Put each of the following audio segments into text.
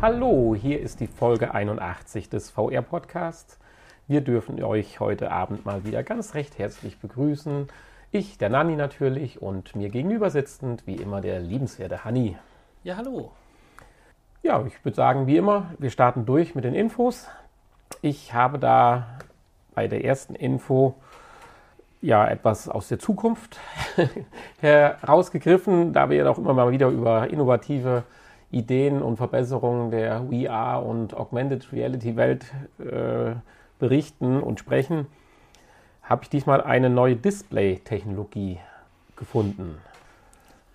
Hallo, hier ist die Folge 81 des VR Podcasts. Wir dürfen euch heute Abend mal wieder ganz recht herzlich begrüßen. Ich, der Nanni natürlich und mir gegenüber sitzend, wie immer, der liebenswerte Hanni. Ja, hallo. Ja, ich würde sagen, wie immer, wir starten durch mit den Infos. Ich habe da bei der ersten Info ja etwas aus der Zukunft herausgegriffen, da wir ja auch immer mal wieder über innovative Ideen und Verbesserungen der VR und Augmented Reality Welt äh, berichten und sprechen, habe ich diesmal eine neue Display-Technologie gefunden.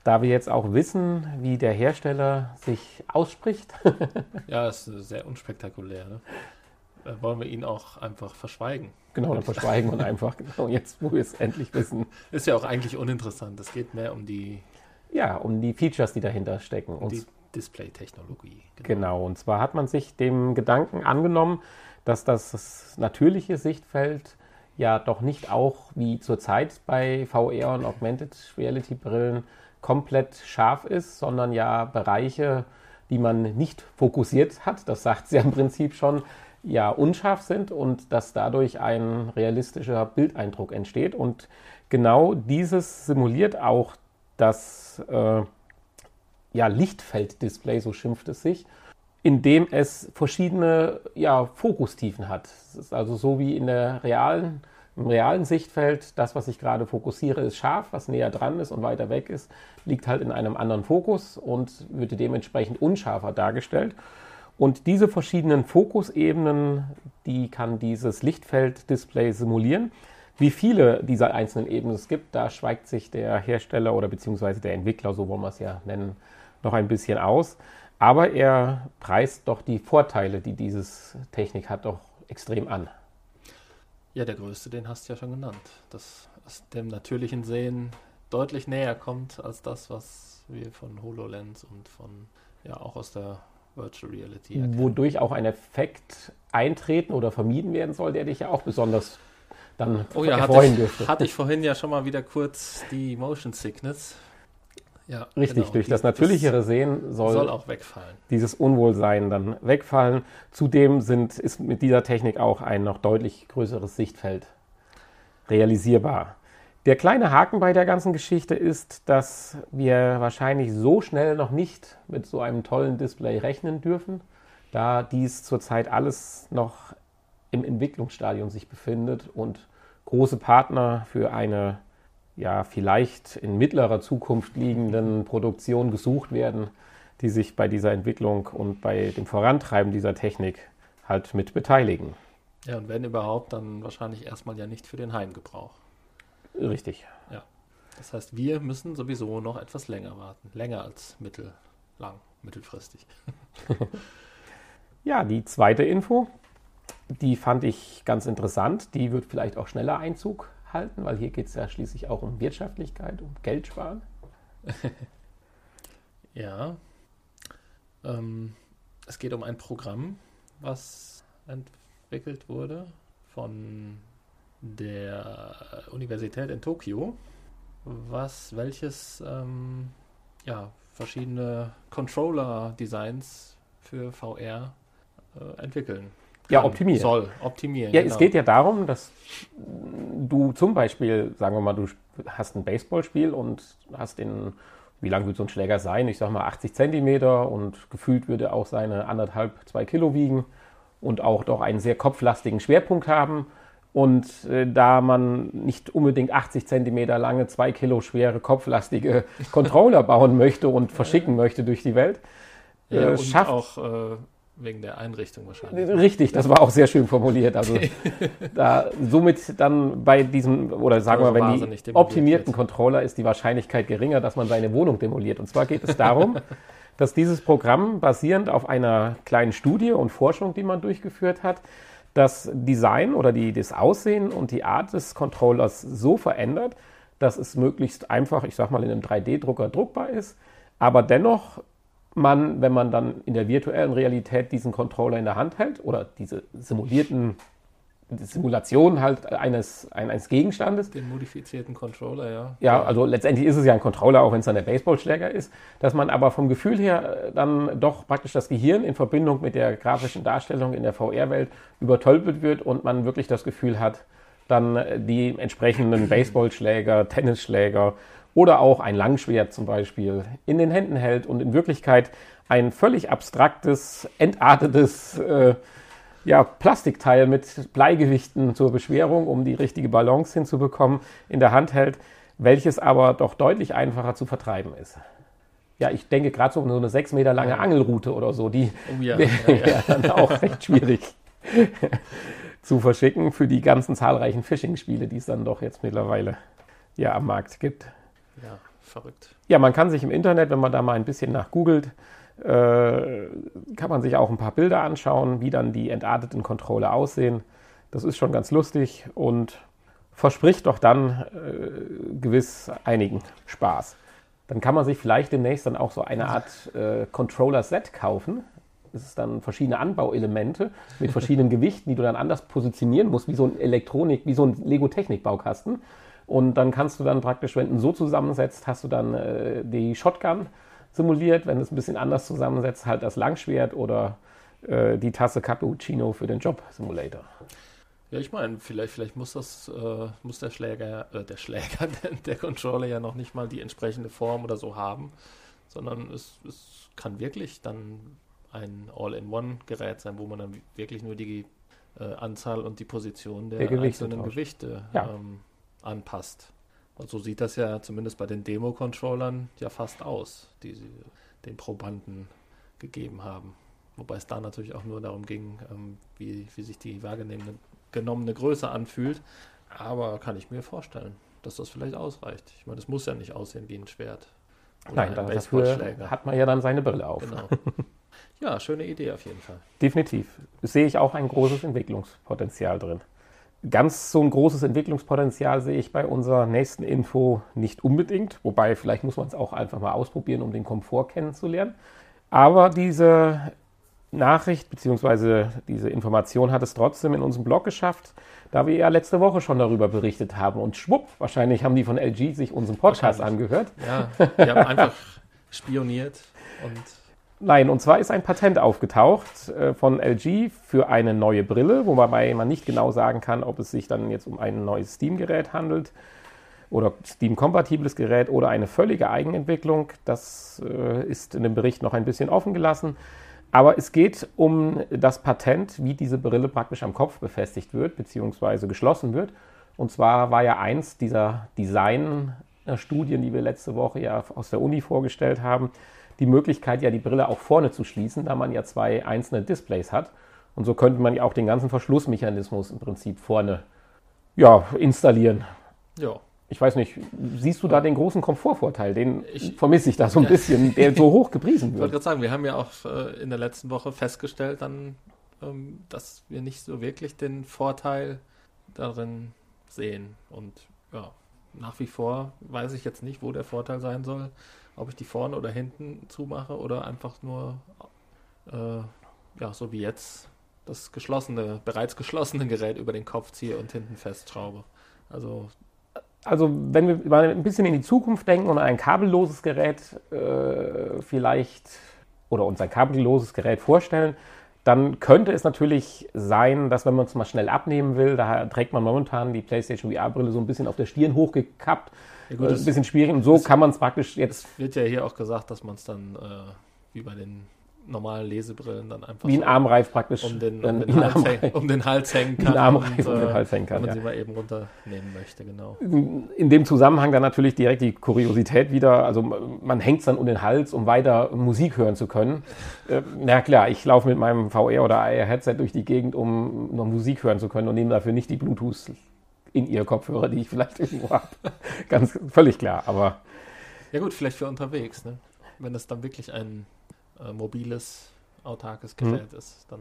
Da wir jetzt auch wissen, wie der Hersteller sich ausspricht. ja, ist sehr unspektakulär. Ne? Wollen wir ihn auch einfach verschweigen. Genau, dann verschweigen und einfach, genau, jetzt, wo wir es endlich wissen. Ist ja auch eigentlich uninteressant. Es geht mehr um die. Ja, um die Features, die dahinter stecken. Um die Display-Technologie. Genau. genau, und zwar hat man sich dem Gedanken angenommen, dass das natürliche Sichtfeld ja doch nicht auch wie zurzeit bei VR und Augmented Reality Brillen komplett scharf ist, sondern ja Bereiche, die man nicht fokussiert hat, das sagt sie im Prinzip schon, ja unscharf sind und dass dadurch ein realistischer Bildeindruck entsteht. Und genau dieses simuliert auch das äh, ja, Lichtfelddisplay, so schimpft es sich, indem es verschiedene ja, Fokustiefen hat. Es ist also so wie in der realen, im realen Sichtfeld, das, was ich gerade fokussiere, ist scharf, was näher dran ist und weiter weg ist, liegt halt in einem anderen Fokus und wird dementsprechend unscharfer dargestellt. Und diese verschiedenen Fokusebenen, die kann dieses Lichtfelddisplay simulieren. Wie viele dieser einzelnen Ebenen es gibt, da schweigt sich der Hersteller oder beziehungsweise der Entwickler, so wollen wir es ja nennen, noch ein bisschen aus. Aber er preist doch die Vorteile, die diese Technik hat, doch extrem an. Ja, der größte, den hast du ja schon genannt. Dass es dem natürlichen Sehen deutlich näher kommt als das, was wir von HoloLens und von, ja, auch aus der Virtual Reality erkennen. Wodurch auch ein Effekt eintreten oder vermieden werden soll, der dich ja auch besonders dann oh ja, erfreuen dürfte. Hatte ich vorhin ja schon mal wieder kurz die Motion Sickness ja, Richtig, genau. durch das natürlichere Sehen soll, soll, auch wegfallen. dieses Unwohlsein dann wegfallen. Zudem sind, ist mit dieser Technik auch ein noch deutlich größeres Sichtfeld realisierbar. Der kleine Haken bei der ganzen Geschichte ist, dass wir wahrscheinlich so schnell noch nicht mit so einem tollen Display rechnen dürfen, da dies zurzeit alles noch im Entwicklungsstadium sich befindet und große Partner für eine ja vielleicht in mittlerer Zukunft liegenden Produktionen gesucht werden, die sich bei dieser Entwicklung und bei dem Vorantreiben dieser Technik halt mit beteiligen. Ja, und wenn überhaupt, dann wahrscheinlich erstmal ja nicht für den Heimgebrauch. Richtig. Ja. Das heißt, wir müssen sowieso noch etwas länger warten. Länger als mittellang, mittelfristig. ja, die zweite Info, die fand ich ganz interessant. Die wird vielleicht auch schneller Einzug halten, weil hier geht es ja schließlich auch um Wirtschaftlichkeit, um Geld sparen. ja. Ähm, es geht um ein Programm, was entwickelt wurde von der Universität in Tokio, was welches ähm, ja, verschiedene Controller-Designs für VR äh, entwickeln ja, optimieren. Soll optimieren. Ja, genau. es geht ja darum, dass du zum Beispiel, sagen wir mal, du hast ein Baseballspiel und hast den, wie lang wird so ein Schläger sein? Ich sag mal 80 Zentimeter und gefühlt würde auch seine anderthalb, zwei Kilo wiegen und auch doch einen sehr kopflastigen Schwerpunkt haben. Und äh, da man nicht unbedingt 80 Zentimeter lange, zwei Kilo schwere, kopflastige Controller bauen möchte und verschicken möchte durch die Welt, äh, ja, und schafft auch äh, Wegen der Einrichtung wahrscheinlich. Richtig, das war auch sehr schön formuliert. Also da somit dann bei diesem, oder sagen wir, wenn die optimierten Controller ist die Wahrscheinlichkeit geringer, dass man seine Wohnung demoliert. Und zwar geht es darum, dass dieses Programm basierend auf einer kleinen Studie und Forschung, die man durchgeführt hat, das Design oder die, das Aussehen und die Art des Controllers so verändert, dass es möglichst einfach, ich sag mal, in einem 3D-Drucker druckbar ist, aber dennoch man, wenn man dann in der virtuellen Realität diesen Controller in der Hand hält oder diese simulierten Simulation halt eines, eines Gegenstandes. Den modifizierten Controller, ja. Ja, also letztendlich ist es ja ein Controller, auch wenn es dann der Baseballschläger ist, dass man aber vom Gefühl her dann doch praktisch das Gehirn in Verbindung mit der grafischen Darstellung in der VR-Welt übertölpelt wird und man wirklich das Gefühl hat, dann die entsprechenden Baseballschläger, Tennisschläger oder auch ein Langschwert zum Beispiel in den Händen hält und in Wirklichkeit ein völlig abstraktes, entartetes äh, ja, Plastikteil mit Bleigewichten zur Beschwerung, um die richtige Balance hinzubekommen, in der Hand hält, welches aber doch deutlich einfacher zu vertreiben ist. Ja, ich denke gerade so um so eine sechs Meter lange Angelroute oder so, die oh ja, wäre ja, ja. dann auch recht schwierig zu verschicken für die ganzen zahlreichen Phishing-Spiele, die es dann doch jetzt mittlerweile ja am Markt gibt. Ja, verrückt. Ja, man kann sich im Internet, wenn man da mal ein bisschen nachgoogelt, äh, kann man sich auch ein paar Bilder anschauen, wie dann die entarteten Controller aussehen. Das ist schon ganz lustig und verspricht doch dann äh, gewiss einigen Spaß. Dann kann man sich vielleicht demnächst dann auch so eine Art äh, Controller-Set kaufen. Das ist dann verschiedene Anbauelemente mit verschiedenen Gewichten, die du dann anders positionieren musst, wie so ein Elektronik, wie so ein Lego-Technik-Baukasten. Und dann kannst du dann praktisch, wenn du so zusammensetzt, hast du dann äh, die Shotgun simuliert. Wenn du es ein bisschen anders zusammensetzt, halt das Langschwert oder äh, die Tasse Cappuccino für den Job Simulator. Ja, ich meine, vielleicht, vielleicht muss das, äh, muss der Schläger, äh, der Schläger, der, der, Controller ja noch nicht mal die entsprechende Form oder so haben, sondern es, es kann wirklich dann ein All-in-One-Gerät sein, wo man dann wirklich nur die äh, Anzahl und die Position der, der einzelnen Gewichte ja. ähm, anpasst. Und so sieht das ja zumindest bei den Demo-Controllern ja fast aus, die sie den Probanden gegeben haben. Wobei es da natürlich auch nur darum ging, ähm, wie, wie sich die wahrgenommene Größe anfühlt. Aber kann ich mir vorstellen, dass das vielleicht ausreicht. Ich meine, es muss ja nicht aussehen wie ein Schwert. Nein, ein dafür hat man ja dann seine Brille auf. Genau. Ja, schöne Idee auf jeden Fall. Definitiv. Sehe ich auch ein großes Entwicklungspotenzial drin. Ganz so ein großes Entwicklungspotenzial sehe ich bei unserer nächsten Info nicht unbedingt, wobei vielleicht muss man es auch einfach mal ausprobieren, um den Komfort kennenzulernen. Aber diese Nachricht bzw. diese Information hat es trotzdem in unserem Blog geschafft, da wir ja letzte Woche schon darüber berichtet haben. Und schwupp, wahrscheinlich haben die von LG sich unseren Podcast angehört. Ja, die haben einfach spioniert und Nein, und zwar ist ein Patent aufgetaucht äh, von LG für eine neue Brille, wobei man nicht genau sagen kann, ob es sich dann jetzt um ein neues Steam-Gerät handelt oder Steam-kompatibles Gerät oder eine völlige Eigenentwicklung. Das äh, ist in dem Bericht noch ein bisschen offen gelassen. Aber es geht um das Patent, wie diese Brille praktisch am Kopf befestigt wird, beziehungsweise geschlossen wird. Und zwar war ja eins dieser Design-Studien, die wir letzte Woche ja aus der Uni vorgestellt haben, die Möglichkeit, ja die Brille auch vorne zu schließen, da man ja zwei einzelne Displays hat. Und so könnte man ja auch den ganzen Verschlussmechanismus im Prinzip vorne ja, installieren. Ja. Ich weiß nicht, siehst du da den großen Komfortvorteil? Den ich, vermisse ich da so ein ja. bisschen, der so hoch gepriesen wird. Ich wollte gerade sagen, wir haben ja auch äh, in der letzten Woche festgestellt, dann, ähm, dass wir nicht so wirklich den Vorteil darin sehen. Und ja, nach wie vor weiß ich jetzt nicht, wo der Vorteil sein soll ob ich die vorne oder hinten zumache oder einfach nur, äh, ja, so wie jetzt, das geschlossene, bereits geschlossene Gerät über den Kopf ziehe und hinten festschraube. Also also wenn wir mal ein bisschen in die Zukunft denken und ein kabelloses Gerät äh, vielleicht oder uns ein kabelloses Gerät vorstellen, dann könnte es natürlich sein, dass wenn man es mal schnell abnehmen will, da trägt man momentan die PlayStation VR-Brille so ein bisschen auf der Stirn hochgekappt, ja gut, äh, ein bisschen schwierig. Und so kann man es praktisch jetzt. Es wird ja hier auch gesagt, dass man es dann äh, wie bei den normalen Lesebrillen dann einfach wie ein so Armreif praktisch um den, um den, Hals, häng, um den Hals hängen kann. Ein Armreif und, um den äh, Hals hängen kann. Wenn man ja. sie mal eben runternehmen möchte, genau. In dem Zusammenhang dann natürlich direkt die Kuriosität wieder. Also man hängt es dann um den Hals, um weiter Musik hören zu können. Äh, na klar, ich laufe mit meinem VR oder AR-Headset durch die Gegend, um noch Musik hören zu können und nehme dafür nicht die Bluetooth in ihr Kopfhörer, die ich vielleicht irgendwo habe. Ganz völlig klar, aber. Ja, gut, vielleicht für unterwegs, ne? Wenn das dann wirklich ein äh, mobiles, autarkes mhm. Gerät mhm. ist, dann,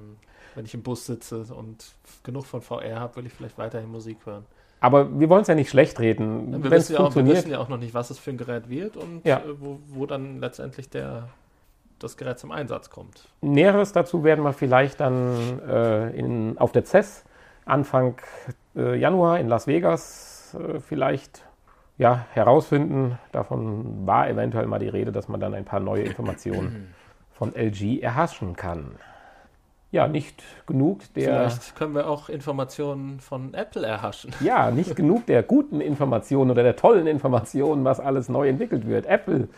wenn ich im Bus sitze und genug von VR habe, will ich vielleicht weiterhin Musik hören. Aber wir wollen es ja nicht schlecht reden. Ja, wir, wissen ja auch, wir wissen ja auch noch nicht, was es für ein Gerät wird und ja. äh, wo, wo dann letztendlich der, das Gerät zum Einsatz kommt. Näheres dazu werden wir vielleicht dann äh, in, auf der CES Anfang äh, Januar in Las Vegas äh, vielleicht ja, herausfinden. Davon war eventuell mal die Rede, dass man dann ein paar neue Informationen von LG erhaschen kann. Ja, nicht genug der. Vielleicht können wir auch Informationen von Apple erhaschen. Ja, nicht genug der guten Informationen oder der tollen Informationen, was alles neu entwickelt wird. Apple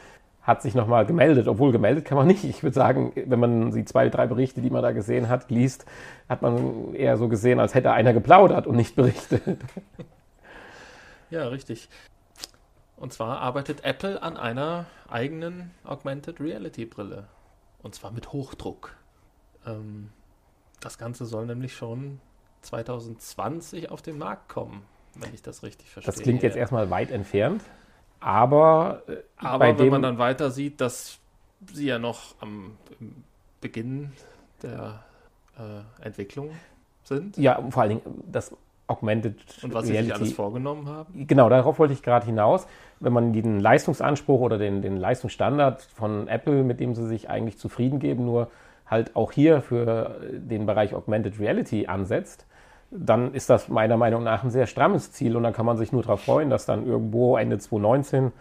hat sich nochmal gemeldet, obwohl gemeldet kann man nicht. Ich würde sagen, wenn man die zwei, drei Berichte, die man da gesehen hat, liest, hat man eher so gesehen, als hätte einer geplaudert und nicht berichtet. Ja, richtig. Und zwar arbeitet Apple an einer eigenen Augmented Reality Brille. Und zwar mit Hochdruck. Ähm, das Ganze soll nämlich schon 2020 auf den Markt kommen, wenn ich das richtig verstehe. Das klingt jetzt erstmal weit entfernt, aber, äh, aber wenn man dann weiter sieht, dass sie ja noch am Beginn der äh, Entwicklung sind. Ja, vor allen Dingen das Augmented Und was Reality. sie sich alles vorgenommen haben. Genau, darauf wollte ich gerade hinaus. Wenn man den Leistungsanspruch oder den, den Leistungsstandard von Apple, mit dem sie sich eigentlich zufrieden geben, nur halt auch hier für den Bereich Augmented Reality ansetzt, dann ist das meiner Meinung nach ein sehr strammes Ziel und dann kann man sich nur darauf freuen, dass dann irgendwo Ende 2019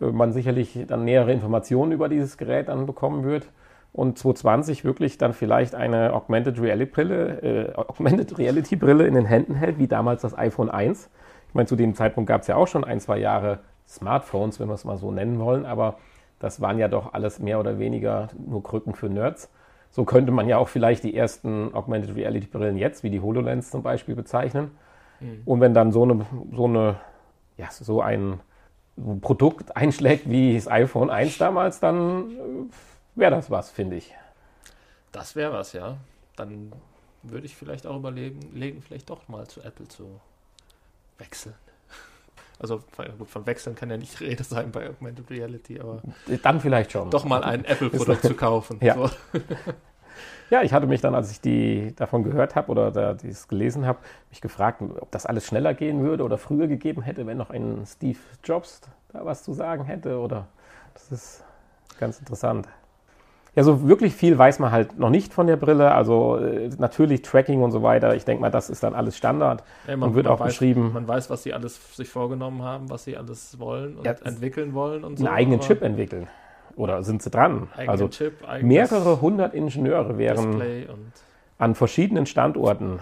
äh, man sicherlich dann nähere Informationen über dieses Gerät dann bekommen wird und 2020 wirklich dann vielleicht eine Augmented Reality Brille, äh, Augmented Reality Brille in den Händen hält, wie damals das iPhone 1. Ich meine, zu dem Zeitpunkt gab es ja auch schon ein, zwei Jahre Smartphones, wenn wir es mal so nennen wollen, aber das waren ja doch alles mehr oder weniger nur Krücken für Nerds. So könnte man ja auch vielleicht die ersten Augmented Reality Brillen jetzt, wie die HoloLens zum Beispiel, bezeichnen. Mhm. Und wenn dann so eine, so eine, ja, so ein Produkt einschlägt wie das iPhone 1 damals, dann äh, wäre das was, finde ich. Das wäre was, ja. Dann würde ich vielleicht auch überlegen, vielleicht doch mal zu Apple zu wechseln. Also gut, von Wechseln kann ja nicht Rede sein bei Augmented Reality, aber dann vielleicht schon. Doch mal ein Apple-Produkt zu kaufen. Ja. So. Ja, ich hatte mich dann, als ich die davon gehört habe oder da dies gelesen habe, mich gefragt, ob das alles schneller gehen würde oder früher gegeben hätte, wenn noch ein Steve Jobs da was zu sagen hätte. Oder das ist ganz interessant. Ja, so wirklich viel weiß man halt noch nicht von der Brille. Also äh, natürlich Tracking und so weiter. Ich denke mal, das ist dann alles Standard ja, man, und wird man auch weiß, beschrieben. Man weiß, was sie alles sich vorgenommen haben, was sie alles wollen und ja, entwickeln wollen und so. Einen eigenen Chip entwickeln. Oder sind sie dran? Also Chip, mehrere hundert Ingenieure wären an verschiedenen Standorten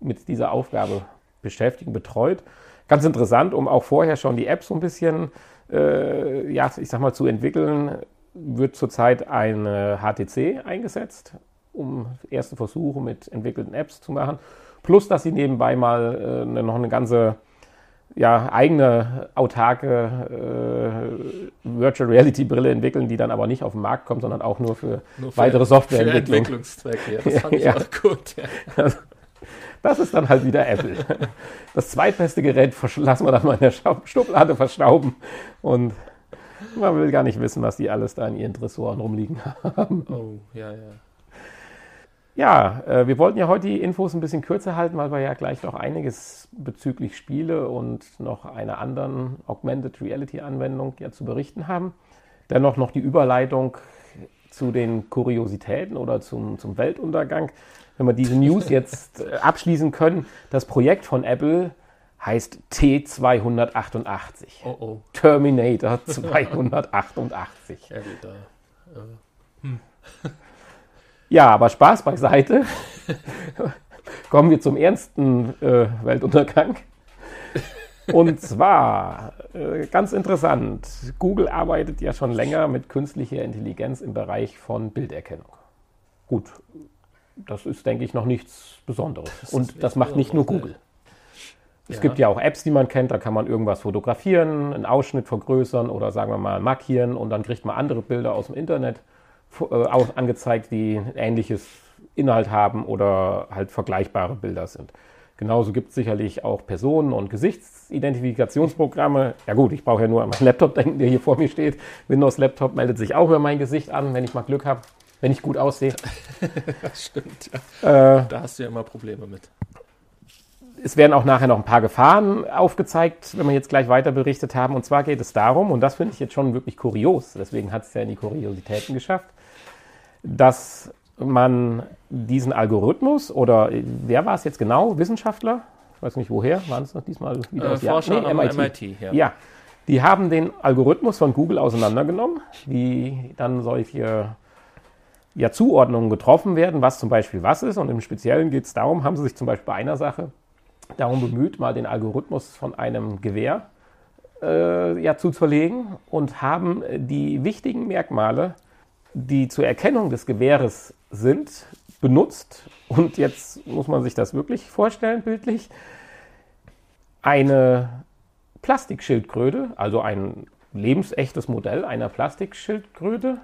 mit dieser Aufgabe beschäftigt, betreut. Ganz interessant, um auch vorher schon die App so ein bisschen, äh, ja, ich sag mal, zu entwickeln wird zurzeit eine HTC eingesetzt, um erste Versuche mit entwickelten Apps zu machen. Plus, dass sie nebenbei mal äh, noch eine ganze ja, eigene autarke äh, Virtual Reality Brille entwickeln, die dann aber nicht auf den Markt kommt, sondern auch nur für, nur für weitere Softwareentwicklung. Für Entwicklungszwecke, ja, das fand ich ja. auch gut. Ja. Das ist dann halt wieder Apple. Das zweitbeste Gerät lassen wir dann mal in der Schublade verstauben und man will gar nicht wissen, was die alles da in ihren Dressoren rumliegen haben. Oh, ja, ja. Ja, äh, wir wollten ja heute die Infos ein bisschen kürzer halten, weil wir ja gleich noch einiges bezüglich Spiele und noch einer anderen Augmented Reality Anwendung ja zu berichten haben. Dennoch noch die Überleitung zu den Kuriositäten oder zum, zum Weltuntergang. Wenn wir diese News jetzt äh, abschließen können, das Projekt von Apple heißt T288. Oh oh. Terminator 288. ja, gut, äh, hm. Ja, aber Spaß beiseite. Kommen wir zum ernsten äh, Weltuntergang. Und zwar, äh, ganz interessant, Google arbeitet ja schon länger mit künstlicher Intelligenz im Bereich von Bilderkennung. Gut, das ist, denke ich, noch nichts Besonderes. Das Und das macht nicht nur Google. Es ja. gibt ja auch Apps, die man kennt, da kann man irgendwas fotografieren, einen Ausschnitt vergrößern oder sagen wir mal markieren und dann kriegt man andere Bilder aus dem Internet angezeigt, die ähnliches Inhalt haben oder halt vergleichbare Bilder sind. Genauso gibt es sicherlich auch Personen- und Gesichtsidentifikationsprogramme. Ja gut, ich brauche ja nur an meinen Laptop denken, der hier vor mir steht. Windows-Laptop meldet sich auch über mein Gesicht an, wenn ich mal Glück habe, wenn ich gut aussehe. das stimmt, ja. Äh, da hast du ja immer Probleme mit es werden auch nachher noch ein paar Gefahren aufgezeigt, wenn wir jetzt gleich weiter berichtet haben. Und zwar geht es darum, und das finde ich jetzt schon wirklich kurios, deswegen hat es ja in die Kuriositäten geschafft, dass man diesen Algorithmus oder äh, wer war es jetzt genau? Wissenschaftler? Ich weiß nicht woher, waren es noch diesmal wieder Äh, aus Forscher nee, am MIT. MIT, ja. Ja, die haben den Algorithmus von Google auseinandergenommen, wie dann solche ja, Zuordnungen getroffen werden, was zum Beispiel was ist. Und im Speziellen geht es darum, haben sie sich zum Beispiel bei einer Sache darum bemüht, mal den Algorithmus von einem Gewehr äh, ja, zu zerlegen und haben die wichtigen Merkmale, die zur Erkennung des Gewehres sind, benutzt. Und jetzt muss man sich das wirklich vorstellen, bildlich. Eine Plastikschildkröte, also ein lebensechtes Modell einer Plastikschildkröte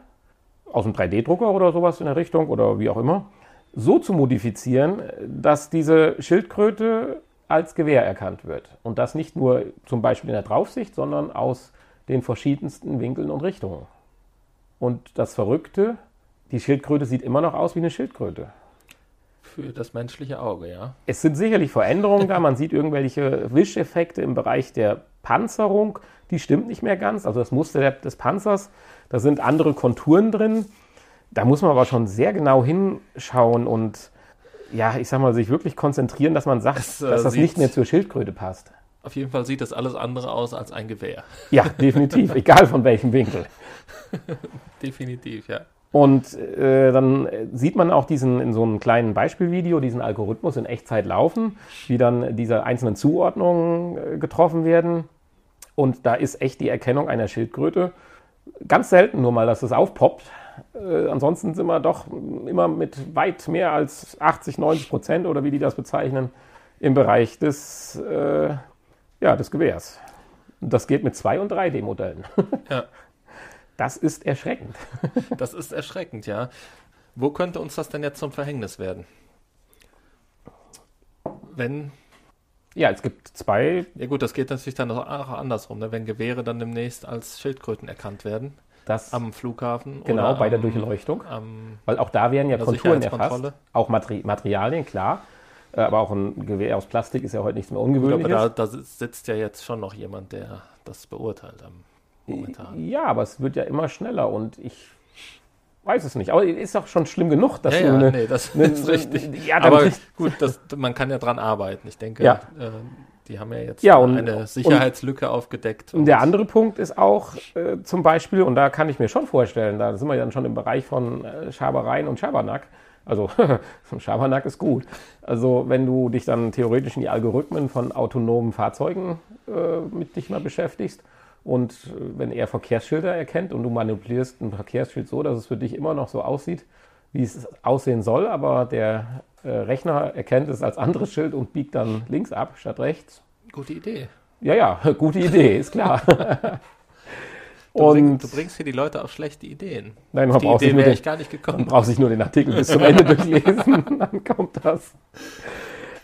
aus einem 3D-Drucker oder sowas in der Richtung oder wie auch immer, so zu modifizieren, dass diese Schildkröte als Gewehr erkannt wird. Und das nicht nur zum Beispiel in der Draufsicht, sondern aus den verschiedensten Winkeln und Richtungen. Und das Verrückte, die Schildkröte sieht immer noch aus wie eine Schildkröte. Für das menschliche Auge, ja. Es sind sicherlich Veränderungen da. Man sieht irgendwelche Wischeffekte im Bereich der Panzerung. Die stimmt nicht mehr ganz. Also das Muster des Panzers, da sind andere Konturen drin. Da muss man aber schon sehr genau hinschauen und ja, ich sag mal, sich wirklich konzentrieren, dass man sagt, Es, äh, dass das nicht mehr zur Schildkröte passt. Auf jeden Fall sieht das alles andere aus als ein Gewehr. Ja, definitiv, egal von welchem Winkel. Definitiv, ja. Und äh, dann sieht man auch diesen in so einem kleinen Beispielvideo, diesen Algorithmus in Echtzeit laufen, wie dann diese einzelnen Zuordnungen äh, getroffen werden. Und da ist echt die Erkennung einer Schildkröte ganz selten nur mal, dass es aufpoppt. Äh, ansonsten sind wir doch immer mit weit mehr als 80, 90 Prozent oder wie die das bezeichnen, im Bereich des, äh, ja, des Gewehrs. Und das geht mit 2- und 3D-Modellen. Ja. Das ist erschreckend. Das ist erschreckend, ja. Wo könnte uns das denn jetzt zum Verhängnis werden? Wenn, Ja, es gibt zwei ja gut, das geht natürlich dann auch andersrum, ne? wenn Gewehre dann demnächst als Schildkröten erkannt werden Das am Flughafen. genau oder bei der am, Durchleuchtung, Am, weil auch da werden ja Konturen erfasst, auch Materi Materialien, klar, Äh, aber auch ein Gewehr aus Plastik ist ja heute nichts mehr Ungewöhnliches. da, da sitzt ja jetzt schon noch jemand, der das beurteilt am momentan. Ja, aber es wird ja immer schneller und ich weiß es nicht. Aber ist doch schon schlimm genug, dass Ja, du ja, eine, nee, das eine, ist richtig. Ja, dann Aber gut, das, man kann ja dran arbeiten. Ich denke, Ja. äh, die haben ja jetzt Ja, und- eine Sicherheitslücke aufgedeckt. Und der andere Punkt ist auch äh, zum Beispiel, und da kann ich mir schon vorstellen, da sind wir dann schon im Bereich von äh, Schabereien und Schabernack. Also Schabernack ist gut. Also wenn du dich dann theoretisch in die Algorithmen von autonomen Fahrzeugen äh, mit dich mal beschäftigst und äh, wenn er Verkehrsschilder erkennt und du manipulierst ein Verkehrsschild so, dass es für dich immer noch so aussieht, wie es aussehen soll, aber der Rechner erkennt es als anderes Schild und biegt dann links ab statt rechts. Gute Idee. Ja, ja, gute Idee, ist klar. Du, bring, und du bringst hier die Leute auf schlechte Ideen. nein, man braucht, sich Idee nur wäre den, ich gar nicht man gekommen. braucht sich nur den Artikel bis zum Ende durchlesen, dann kommt das.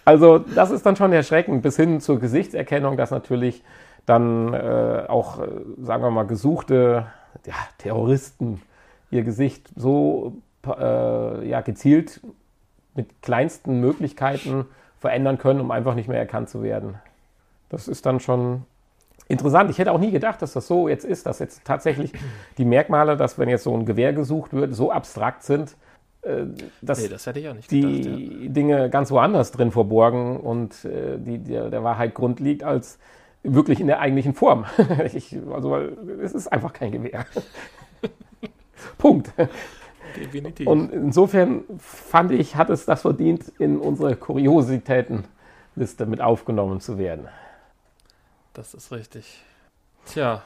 Also das ist dann schon erschreckend, bis hin zur Gesichtserkennung, dass natürlich dann äh, auch, äh, sagen wir mal, gesuchte ja, Terroristen ihr Gesicht so äh, ja, gezielt mit kleinsten Möglichkeiten verändern können, um einfach nicht mehr erkannt zu werden. Das ist dann schon interessant. Ich hätte auch nie gedacht, dass das so jetzt ist, dass jetzt tatsächlich die Merkmale, dass wenn jetzt so ein Gewehr gesucht wird, so abstrakt sind, äh, dass Nee, das gedacht. Ja. die Dinge ganz woanders drin verborgen und äh, die, der, der Wahrheit Grund liegt, als wirklich in der eigentlichen Form. ich, also, weil es ist einfach kein Gewehr. Punkt. Definitiv. Und insofern fand ich, hat es das verdient, in unsere Kuriositätenliste mit aufgenommen zu werden. das ist richtig. Tja,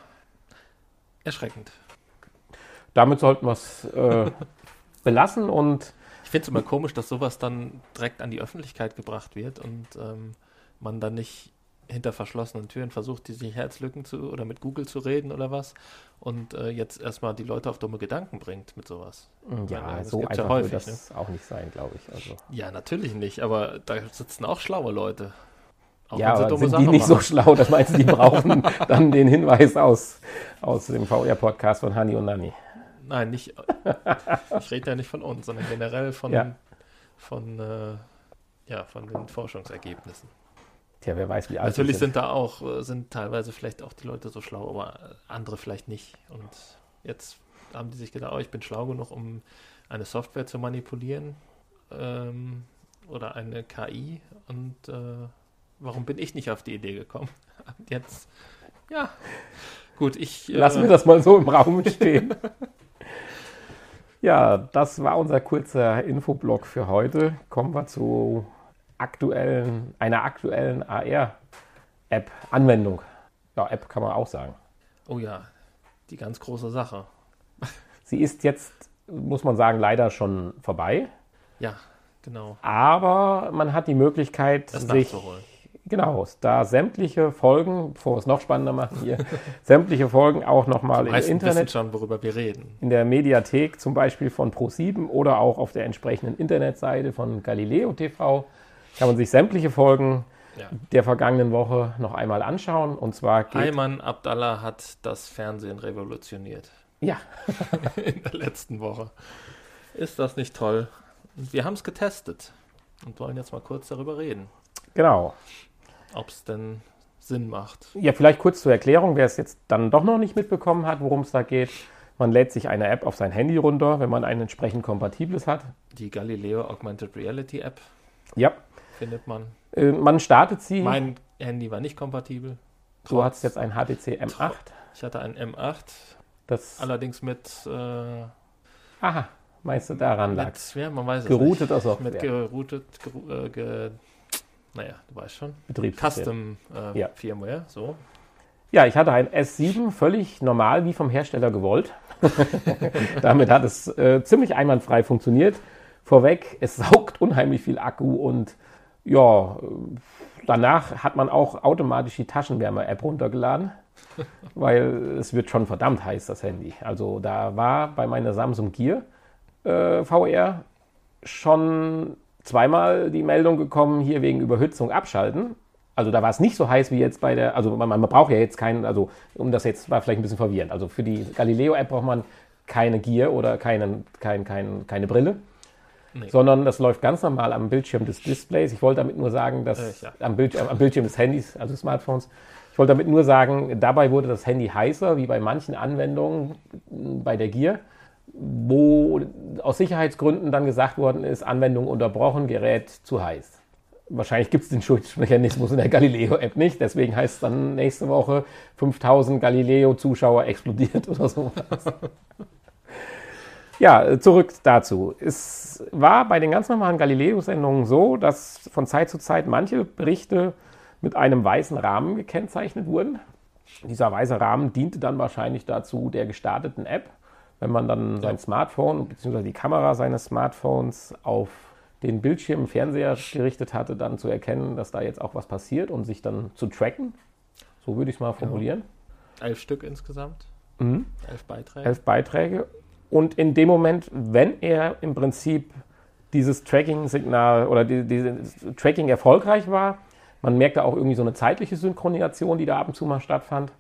erschreckend. Damit sollten wir es äh, belassen und Ich finde es immer komisch, dass sowas dann direkt an die Öffentlichkeit gebracht wird und ähm, man dann nicht hinter verschlossenen Türen versucht, die Sicherheitslücken zu oder mit Google zu reden oder was und äh, jetzt erstmal die Leute auf dumme Gedanken bringt mit sowas. ja, meine, das so gibt's ja einfach häufig, wird das auch nicht sein, glaube ich. Also. Ja, natürlich nicht, aber da sitzen auch schlaue Leute. Auch Ja, aber sind die nicht so machen. schlau, das meinst du, die brauchen dann den Hinweis aus, aus dem VR-Podcast von Hani und Nani. Nein, nicht. Ich rede ja nicht von uns, sondern generell von, Ja. von, äh, ja, von den Forschungsergebnissen. Tja, wer weiß, wie alt Natürlich die sind da auch, äh, sind teilweise vielleicht auch die Leute so schlau, aber äh, andere vielleicht nicht. Und jetzt haben die sich gedacht, oh, ich bin schlau genug, um eine Software zu manipulieren ähm, oder eine KI und äh, warum bin ich nicht auf die Idee gekommen? Jetzt, ja, gut, ich. Äh, Lassen wir das mal so im Raum stehen. ja, das war unser kurzer Infoblock für heute. Kommen wir zu aktuellen, einer aktuellen AR-App-Anwendung. Ja, App kann man auch sagen. Oh ja, die ganz große Sache. Sie ist jetzt, muss man sagen, leider schon vorbei. Ja, genau. Aber man hat die Möglichkeit, das sich genau, da sämtliche Folgen, bevor wir es noch spannender machen hier, sämtliche Folgen auch nochmal im Internet. schon, worüber wir reden. In der Mediathek zum Beispiel von Pro7 oder auch auf der entsprechenden Internetseite von Galileo TV kann man sich sämtliche Folgen ja. der vergangenen Woche noch einmal anschauen. Und zwar geht Ayman Abdallah hat das Fernsehen revolutioniert. Ja. In der letzten Woche. Ist das nicht toll? wir haben es getestet und wollen jetzt mal kurz darüber reden. Genau. Ob es denn Sinn macht. Ja, vielleicht kurz zur Erklärung, wer es jetzt dann doch noch nicht mitbekommen hat, worum es da geht. Man lädt sich eine App auf sein Handy runter, wenn man ein entsprechend kompatibles hat. Die Galileo Augmented Reality App. Ja findet man. Äh, man startet sie. Mein Handy war nicht kompatibel. Du hast jetzt ein HTC M8. Ich hatte ein M8. Das allerdings mit. Äh, Aha, meinst du daran lag? Ja, man weiß geroutet es nicht. Mit geroutet, geru äh, ge, naja, du weißt schon. Betriebssystem. Custom äh, ja. Firmware, so. Ja, ich hatte ein S7 völlig normal, wie vom Hersteller gewollt. Damit hat es äh, ziemlich einwandfrei funktioniert. Vorweg, es saugt unheimlich viel Akku und ja, danach hat man auch automatisch die Taschenwärme-App runtergeladen, weil es wird schon verdammt heiß, das Handy. Also da war bei meiner Samsung Gear äh, VR schon zweimal die Meldung gekommen, hier wegen Überhitzung abschalten. Also da war es nicht so heiß wie jetzt bei der, also man, man braucht ja jetzt keinen, also um das jetzt war vielleicht ein bisschen verwirrend. Also für die Galileo-App braucht man keine Gear oder keinen, kein, kein, keine Brille. Nee. Sondern das läuft ganz normal am Bildschirm des Displays. Ich wollte damit nur sagen, dass äh, ja. am, Bildschirm, am Bildschirm des Handys, also Smartphones, ich wollte damit nur sagen, dabei wurde das Handy heißer, wie bei manchen Anwendungen bei der Gear, wo aus Sicherheitsgründen dann gesagt worden ist, Anwendung unterbrochen, Gerät zu heiß. Wahrscheinlich gibt es den Schutzmechanismus in der Galileo-App nicht, deswegen heißt es dann nächste Woche 5000 Galileo-Zuschauer explodiert oder sowas. Ja, zurück dazu. Es war bei den ganz normalen Galileo-Sendungen so, dass von Zeit zu Zeit manche Berichte mit einem weißen Rahmen gekennzeichnet wurden. Dieser weiße Rahmen diente dann wahrscheinlich dazu der gestarteten App, wenn man dann sein Smartphone bzw. die Kamera seines Smartphones auf den Bildschirm im Fernseher gerichtet hatte, dann zu erkennen, dass da jetzt auch was passiert und sich dann zu tracken. So würde ich es mal formulieren. Ja. Elf Stück insgesamt. Mhm. Elf Beiträge. Elf Beiträge. Und in dem Moment, wenn er im Prinzip dieses Tracking-Signal oder die, dieses Tracking erfolgreich war, man merkte auch irgendwie so eine zeitliche Synchronisation, die da ab und zu mal stattfand,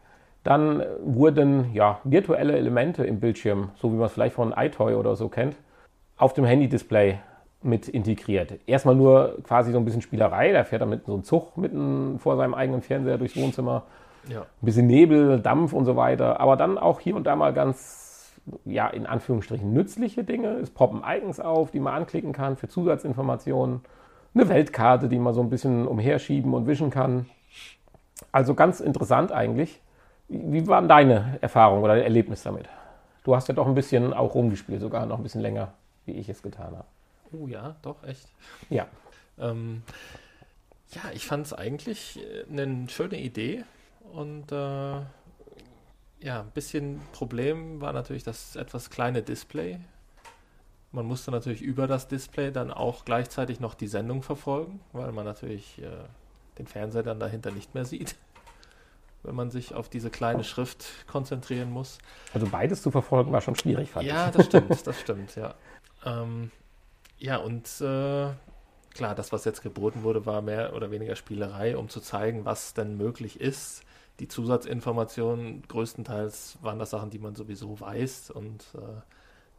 dann wurden ja, virtuelle Elemente im Bildschirm, so wie man es vielleicht von iToy oder so kennt, auf dem Handy-Display mit integriert. Erstmal nur quasi so ein bisschen Spielerei, da fährt er mit so einem Zug mitten vor seinem eigenen Fernseher durchs Wohnzimmer. Ja. Ein bisschen Nebel, Dampf und so weiter. Aber dann auch hier und da mal ganz ja, in Anführungsstrichen nützliche Dinge. Es poppen Icons auf, die man anklicken kann für Zusatzinformationen. Eine Weltkarte, die man so ein bisschen umherschieben und wischen kann. Also ganz interessant eigentlich. Wie waren deine Erfahrungen oder Erlebnis damit? Du hast ja doch ein bisschen auch rumgespielt, sogar noch ein bisschen länger, wie ich es getan habe. Oh ja, doch, echt. Ja. Ähm, ja, ich fand es eigentlich eine schöne Idee und äh, ja, ein bisschen Problem war natürlich das etwas kleine Display. Man musste natürlich über das Display dann auch gleichzeitig noch die Sendung verfolgen, weil man natürlich äh, den Fernseher dann dahinter nicht mehr sieht, wenn man sich auf diese kleine Schrift konzentrieren muss. Also beides zu verfolgen war schon schwierig, fand ja, ich. Ja, das stimmt, das stimmt, ja. Ähm, ja, und äh, klar, das, was jetzt geboten wurde, war mehr oder weniger Spielerei, um zu zeigen, was denn möglich ist die Zusatzinformationen größtenteils waren das Sachen, die man sowieso weiß und äh,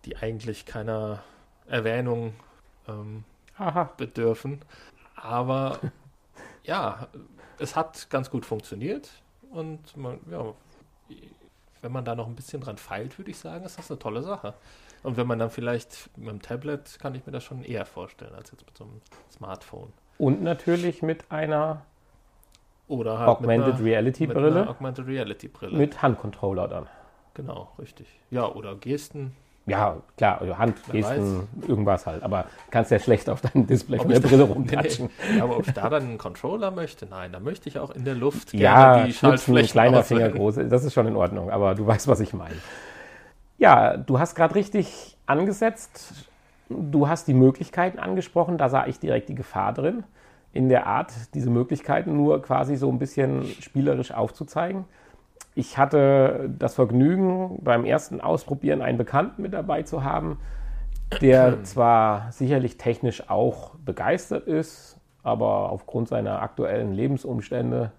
die eigentlich keiner Erwähnung ähm, bedürfen. Aber ja, es hat ganz gut funktioniert und man, ja, wenn man da noch ein bisschen dran feilt, würde ich sagen, ist das eine tolle Sache. Und wenn man dann vielleicht mit dem Tablet, kann ich mir das schon eher vorstellen, als jetzt mit so einem Smartphone. Und natürlich mit einer Oder halt Augmented mit einer, Reality mit einer Brille Augmented Reality Brille. mit Handcontroller dann. genau, richtig. Ja, oder Gesten. Ja, klar, also Hand, Wer Gesten, irgendwas halt. Aber kannst ja schlecht auf deinem Display Ob von der Brille rumtatschen. nee. Aber ob ich da dann einen Controller möchte? Nein, da möchte ich auch in der Luft Ja, gerne die Schnipsen, Schaltflächen kleiner. Finger, groß, das ist schon in Ordnung, aber du weißt, was ich meine. Ja, du hast gerade richtig angesetzt. Du hast die Möglichkeiten angesprochen, da sah ich direkt die Gefahr drin, in der Art, diese Möglichkeiten nur quasi so ein bisschen spielerisch aufzuzeigen. Ich hatte das Vergnügen, beim ersten Ausprobieren einen Bekannten mit dabei zu haben, der zwar sicherlich technisch auch begeistert ist, aber aufgrund seiner aktuellen Lebensumstände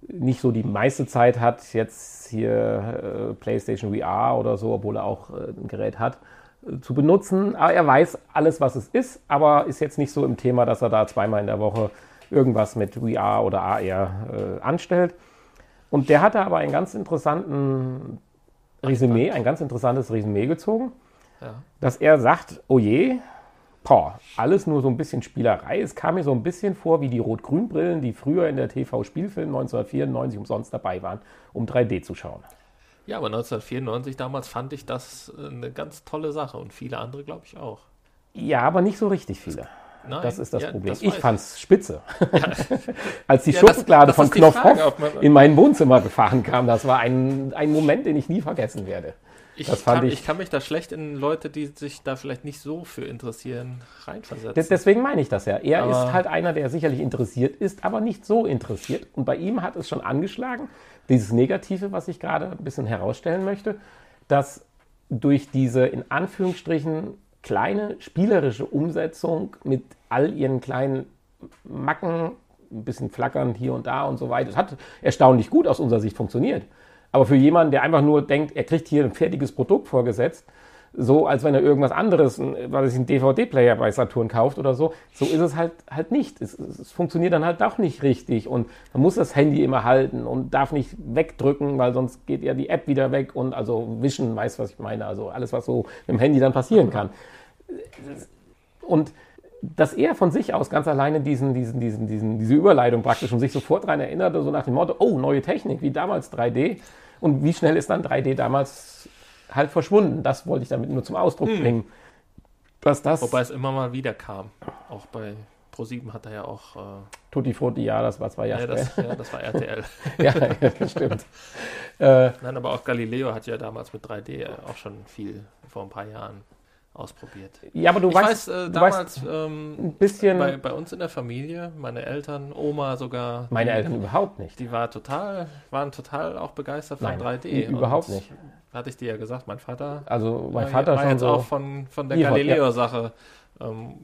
nicht so die meiste Zeit hat, jetzt hier äh, PlayStation VR oder so, obwohl er auch äh, ein Gerät hat, zu benutzen. Aber er weiß alles, was es ist, aber ist jetzt nicht so im Thema, dass er da zweimal in der Woche irgendwas mit VR oder AR äh, anstellt. Und der hatte aber einen ganz interessanten Resümee, ein ganz interessantes Resümee gezogen Ja. dass er sagt, oh je, boah, alles nur so ein bisschen Spielerei. Es kam mir so ein bisschen vor wie die Rot-Grün-Brillen, die früher in der TV-Spielfilm 1994 umsonst dabei waren, um 3D zu schauen. Ja, aber 1994 damals fand ich das äh, eine ganz tolle Sache und viele andere, glaube ich, auch. Ja, aber nicht so richtig viele. Nein, Das ist das ja, Problem. das ich fand's spitze. Als die Ja, das- das von Knopfhoff man- in mein Wohnzimmer gefahren kam, das war ein, ein Moment, den ich nie vergessen werde. Ich, Das fand kann, ich- ich kann mich da schlecht in Leute, die sich da vielleicht nicht so für interessieren, reinversetzen. Des- Deswegen meine ich das ja. Er Aber- ist halt einer, der sicherlich interessiert ist, aber nicht so interessiert. Und bei ihm hat es schon angeschlagen, dieses Negative, was ich gerade ein bisschen herausstellen möchte, dass durch diese in Anführungsstrichen kleine spielerische Umsetzung mit all ihren kleinen Macken, ein bisschen flackern hier und da und so weiter, es hat erstaunlich gut aus unserer Sicht funktioniert. Aber für jemanden, der einfach nur denkt, er kriegt hier ein fertiges Produkt vorgesetzt, so als wenn er irgendwas anderes, weil er einen DVD-Player bei Saturn kauft oder so, so ist es halt halt nicht. Es, es, funktioniert dann halt doch nicht richtig und man muss das Handy immer halten und darf nicht wegdrücken, weil sonst geht ja die App wieder weg und also wischen, weiß was ich meine, also alles, was so mit dem Handy dann passieren kann. Und dass er von sich aus ganz alleine diesen, diesen, diesen, diesen, diese Überleitung praktisch und sich sofort daran erinnerte, so nach dem Motto, oh, neue Technik, wie damals 3D. Und wie schnell ist dann 3D damals halt verschwunden? Das wollte ich damit nur zum Ausdruck bringen. Dass das Wobei es immer mal wieder kam. Auch bei Pro7 hat er ja auch. Äh, Tutti Frutti, ja, das war zwei Jahre ja, das, ja, das war RTL. Ja, ja, das stimmt. Äh, Nein, aber auch Galileo hat ja damals mit 3D auch schon viel vor ein paar Jahren ausprobiert. ja, aber du ich weißt, weiß, äh, du damals weißt ähm, ein bisschen, bei, bei uns in der Familie, meine Eltern, Oma sogar. meine die, Eltern überhaupt nicht. Die war total, waren total auch begeistert von Nein, 3D. überhaupt nicht. Hatte ich dir ja gesagt, mein Vater Also mein war, Vater war schon jetzt so. auch von, von der. Galileo-Sache ähm,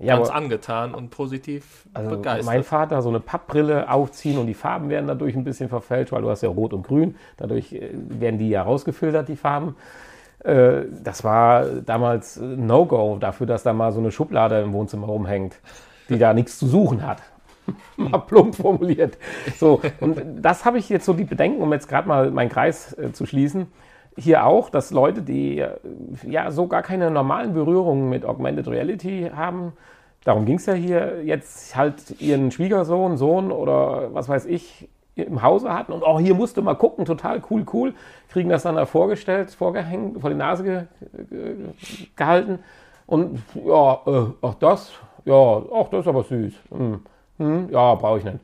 ja, ganz angetan und positiv Also begeistert. mein Vater so eine Pappbrille aufziehen und die Farben werden dadurch ein bisschen verfälscht, weil du hast ja Rot und Grün, dadurch äh, werden die ja rausgefiltert, die Farben. Äh, Das war damals äh, No-Go dafür, dass da mal so eine Schublade im Wohnzimmer rumhängt, die da nichts zu suchen hat. mal plump formuliert. So, und das habe ich jetzt so die Bedenken, um jetzt gerade mal meinen Kreis zu schließen. Hier auch, dass Leute, die äh, ja so gar keine normalen Berührungen mit Augmented Reality haben, darum ging es ja hier, jetzt halt ihren Schwiegersohn, Sohn oder was weiß ich im Hause hatten. Und oh, hier musst du mal gucken, total cool, cool, kriegen das dann da vorgestellt, vorgehängt, vor die Nase ge ge gehalten. Und ja, äh, ach das, ja, ach das ist aber süß, hm, hm, ja, brauche ich nicht.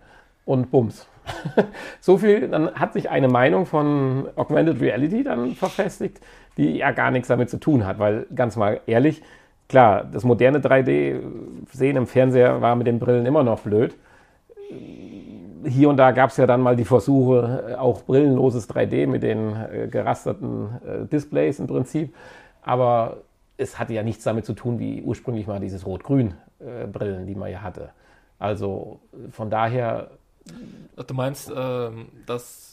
Und bums. so viel, dann hat sich eine Meinung von Augmented Reality dann verfestigt, die ja gar nichts damit zu tun hat, weil ganz mal ehrlich, klar, das moderne 3D-Sehen im Fernseher war mit den Brillen immer noch blöd. Hier und da gab es ja dann mal die Versuche, äh, auch brillenloses 3D mit den äh, gerasterten äh, Displays im Prinzip. Aber es hatte ja nichts damit zu tun, wie ursprünglich mal dieses Rot-Grün-Brillen, die man ja hatte. Also von daher Du meinst, ähm, dass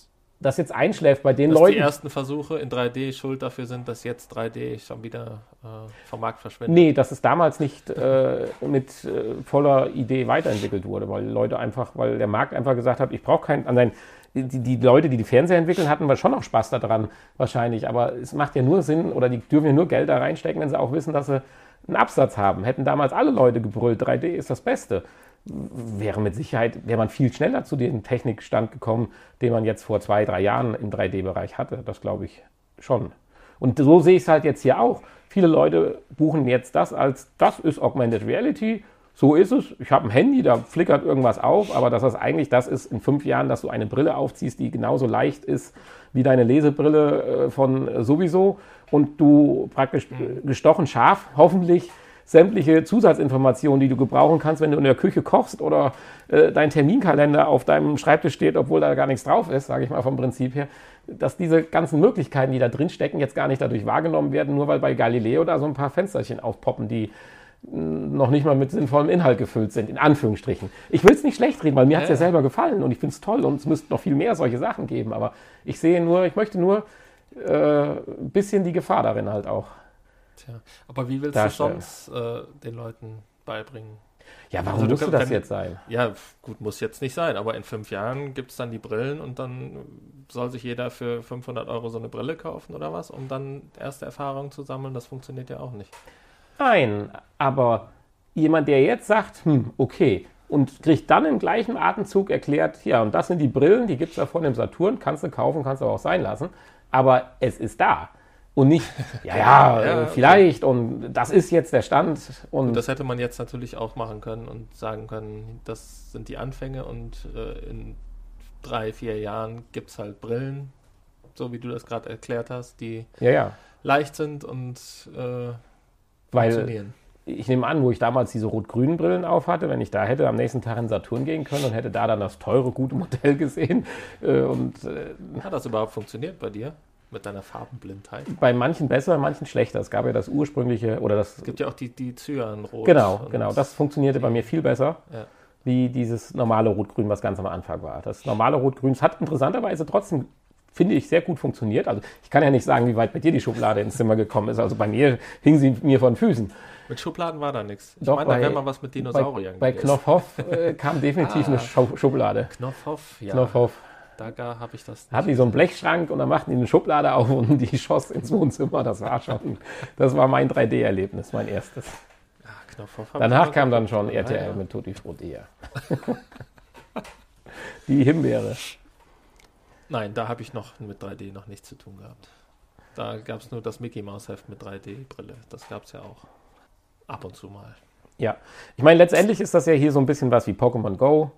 das jetzt einschläft bei den dass Leuten. die ersten Versuche in 3D schuld dafür sind, dass jetzt 3D schon wieder äh, vom Markt verschwindet. Nee, dass es damals nicht äh, mit äh, voller Idee weiterentwickelt wurde, weil Leute einfach, weil der Markt einfach gesagt hat, ich brauche keinen, an sein, die, die Leute, die die Fernseher entwickeln, hatten wir schon noch Spaß daran, wahrscheinlich, aber es macht ja nur Sinn, oder die dürfen ja nur Geld da reinstecken, wenn sie auch wissen, dass sie einen Absatz haben. Hätten damals alle Leute gebrüllt, 3D ist das Beste wäre mit Sicherheit, wäre man viel schneller zu dem Technikstand gekommen, den man jetzt vor zwei, drei Jahren im 3D-Bereich hatte. Das glaube ich schon. Und so sehe ich es halt jetzt hier auch. Viele Leute buchen jetzt das als, das ist Augmented Reality. So ist es. Ich habe ein Handy, da flickert irgendwas auf, aber dass das eigentlich das ist in fünf Jahren, dass du eine Brille aufziehst, die genauso leicht ist wie deine Lesebrille äh, von sowieso und du praktisch gestochen scharf, hoffentlich sämtliche Zusatzinformationen, die du gebrauchen kannst, wenn du in der Küche kochst oder äh, dein Terminkalender auf deinem Schreibtisch steht, obwohl da gar nichts drauf ist, sage ich mal vom Prinzip her, dass diese ganzen Möglichkeiten, die da drin stecken, jetzt gar nicht dadurch wahrgenommen werden, nur weil bei Galileo da so ein paar Fensterchen aufpoppen, die mm, noch nicht mal mit sinnvollem Inhalt gefüllt sind, in Anführungsstrichen. Ich will es nicht schlecht reden, weil mir hat es ja selber gefallen und ich finde es toll und es müsste noch viel mehr solche Sachen geben, aber ich sehe nur, ich möchte nur äh, ein bisschen die Gefahr darin halt auch Tja, aber wie willst darstellen. du sonst äh, den Leuten beibringen? Ja, warum also, muss das jetzt sein? Ja, gut, muss jetzt nicht sein, aber in fünf Jahren gibt es dann die Brillen und dann soll sich jeder für 500 Euro so eine Brille kaufen oder was, um dann erste Erfahrungen zu sammeln. Das funktioniert ja auch nicht. Nein, aber jemand, der jetzt sagt, hm, okay, und kriegt dann im gleichen Atemzug erklärt, ja, und das sind die Brillen, die gibt es da von dem Saturn, kannst du kaufen, kannst du aber auch sein lassen, aber es ist da. Und nicht, ja, ja, ja vielleicht okay. und das ist jetzt der Stand. Und, und, das hätte man jetzt natürlich auch machen können und sagen können, das sind die Anfänge und äh, in drei, vier Jahren gibt es halt Brillen, so wie du das gerade erklärt hast, die ja, ja. leicht sind und äh, Weil, funktionieren. Ich nehme an, wo ich damals diese rot-grünen Brillen auf hatte, wenn ich da hätte am nächsten Tag in Saturn gehen können und hätte da dann das teure, gute Modell gesehen. Äh, und, äh, Hat das überhaupt funktioniert bei dir? Mit deiner Farbenblindheit? Bei manchen besser, bei manchen schlechter. Es gab ja das ursprüngliche oder das. Es gibt ja auch die, die Cyanrot. Genau, genau. Das funktionierte bei mir viel besser. Ja. Wie dieses normale Rot-Grün, was ganz am Anfang war. Das normale Rot-Grün hat interessanterweise trotzdem finde ich, sehr gut funktioniert. Also ich kann ja nicht sagen, wie weit bei dir die Schublade ins Zimmer gekommen ist. Also bei mir hing sie mir von Füßen. Mit Schubladen war da nichts. Ich meine, da wäre mal was mit Dinosauriern. Bei, bei Knopfhoff äh, kam definitiv ah, eine Schublade. Knopfhoff, ja. Knopfhoff. Da habe ich das. Nicht. Hatten die so einen Blechschrank und dann machten die eine Schublade auf und die schoss ins Wohnzimmer. Das war schon, das war mein 3D-Erlebnis, mein erstes. Ja, Danach kam dann schon RTL ja. mit Tutti Frutti. die Himbeere. Nein, da habe ich noch mit 3D noch nichts zu tun gehabt. Da gab es nur das Mickey Mouse Heft mit 3D-Brille. Das gab es ja auch ab und zu mal. Ja, ich meine, letztendlich ist das ja hier so ein bisschen was wie Pokémon Go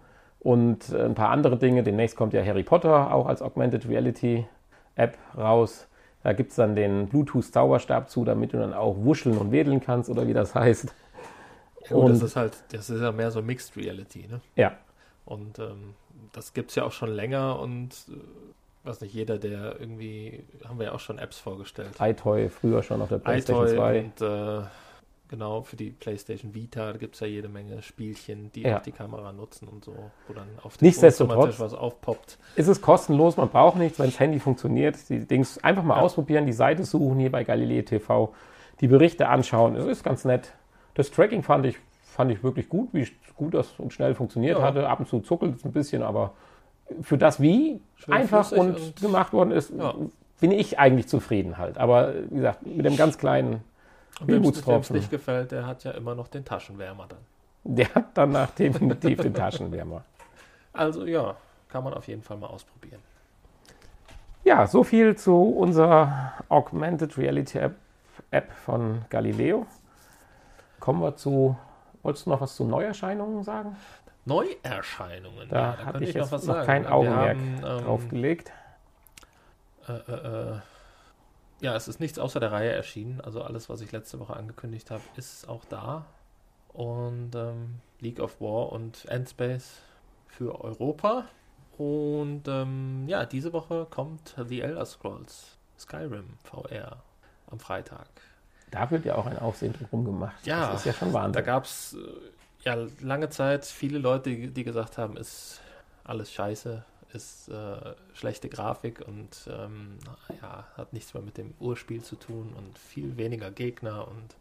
und ein paar andere Dinge. Demnächst kommt ja Harry Potter auch als Augmented Reality App raus. Da gibt es dann den Bluetooth-Zauberstab zu, damit du dann auch wuscheln und wedeln kannst oder wie das heißt. Ja, und das ist halt, das ist ja mehr so Mixed Reality, ne? Ja. Und ähm, das gibt es ja auch schon länger und äh, was nicht jeder, der irgendwie, haben wir ja auch schon Apps vorgestellt. iToy früher schon auf der PlayStation 2. Und äh, Genau, für die PlayStation Vita gibt es ja jede Menge Spielchen, die ja. auch die Kamera nutzen und so, wo dann auf dem Nichtsdestotrotz was aufpoppt. Ist es kostenlos, man braucht nichts, wenn das Handy funktioniert. Die Dings einfach mal ja. ausprobieren, die Seite suchen hier bei Galileo TV, die Berichte anschauen. Es ist ganz nett. Das Tracking fand ich, fand ich wirklich gut, wie gut das und schnell funktioniert ja. hatte. Ab und zu zuckelt es ein bisschen, aber für das, wie Schön einfach und, und, gemacht worden ist, bin ich eigentlich zufrieden halt. Aber wie gesagt, mit dem ganz kleinen Wem es nicht gefällt, der hat ja immer noch den Taschenwärmer dann. Der hat danach definitiv den Taschenwärmer. Also ja, kann man auf jeden Fall mal ausprobieren. Ja, so viel zu unserer Augmented Reality App, App von Galileo. Kommen wir zu. Wolltest du noch was zu Neuerscheinungen sagen? Neuerscheinungen? Da, ja, da hatte ich, ich jetzt noch, noch kein Augenmerk haben, ähm, drauf gelegt. Äh, äh, äh ja, es ist nichts außer der Reihe erschienen. Also alles, was ich letzte Woche angekündigt habe, ist auch da. Und ähm, League of War und Endspace für Europa. Und ähm, ja, diese Woche kommt The Elder Scrolls Skyrim VR am Freitag. Da wird ja auch ein Aufsehen drum gemacht. Ja, das ist ja schon Wahnsinn. Da gab es äh, ja lange Zeit viele Leute, die, die gesagt haben, ist alles scheiße, ist äh, schlechte Grafik und ähm, ja, hat nichts mehr mit dem Urspiel zu tun und viel weniger Gegner und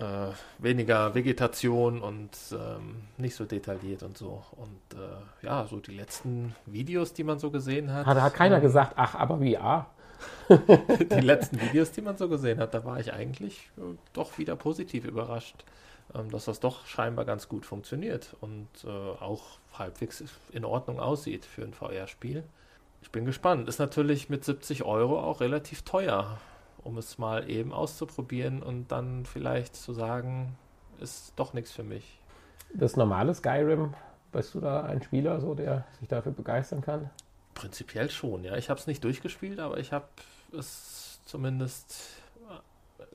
äh, weniger Vegetation und ähm, nicht so detailliert und so. Und äh, ja, so die letzten Videos, die man so gesehen hat. Hat, hat keiner gesagt, ach, aber VR. die letzten Videos, die man so gesehen hat, da war ich eigentlich äh, doch wieder positiv überrascht, ähm, dass das doch scheinbar ganz gut funktioniert und äh, auch halbwegs in Ordnung aussieht für ein VR-Spiel. Ich bin gespannt. Ist natürlich mit 70 Euro auch relativ teuer, um es mal eben auszuprobieren und dann vielleicht zu sagen, ist doch nichts für mich. Das normale Skyrim, bist du da ein Spieler, so der sich dafür begeistern kann? Prinzipiell schon, ja. Ich habe es nicht durchgespielt, aber ich habe es zumindest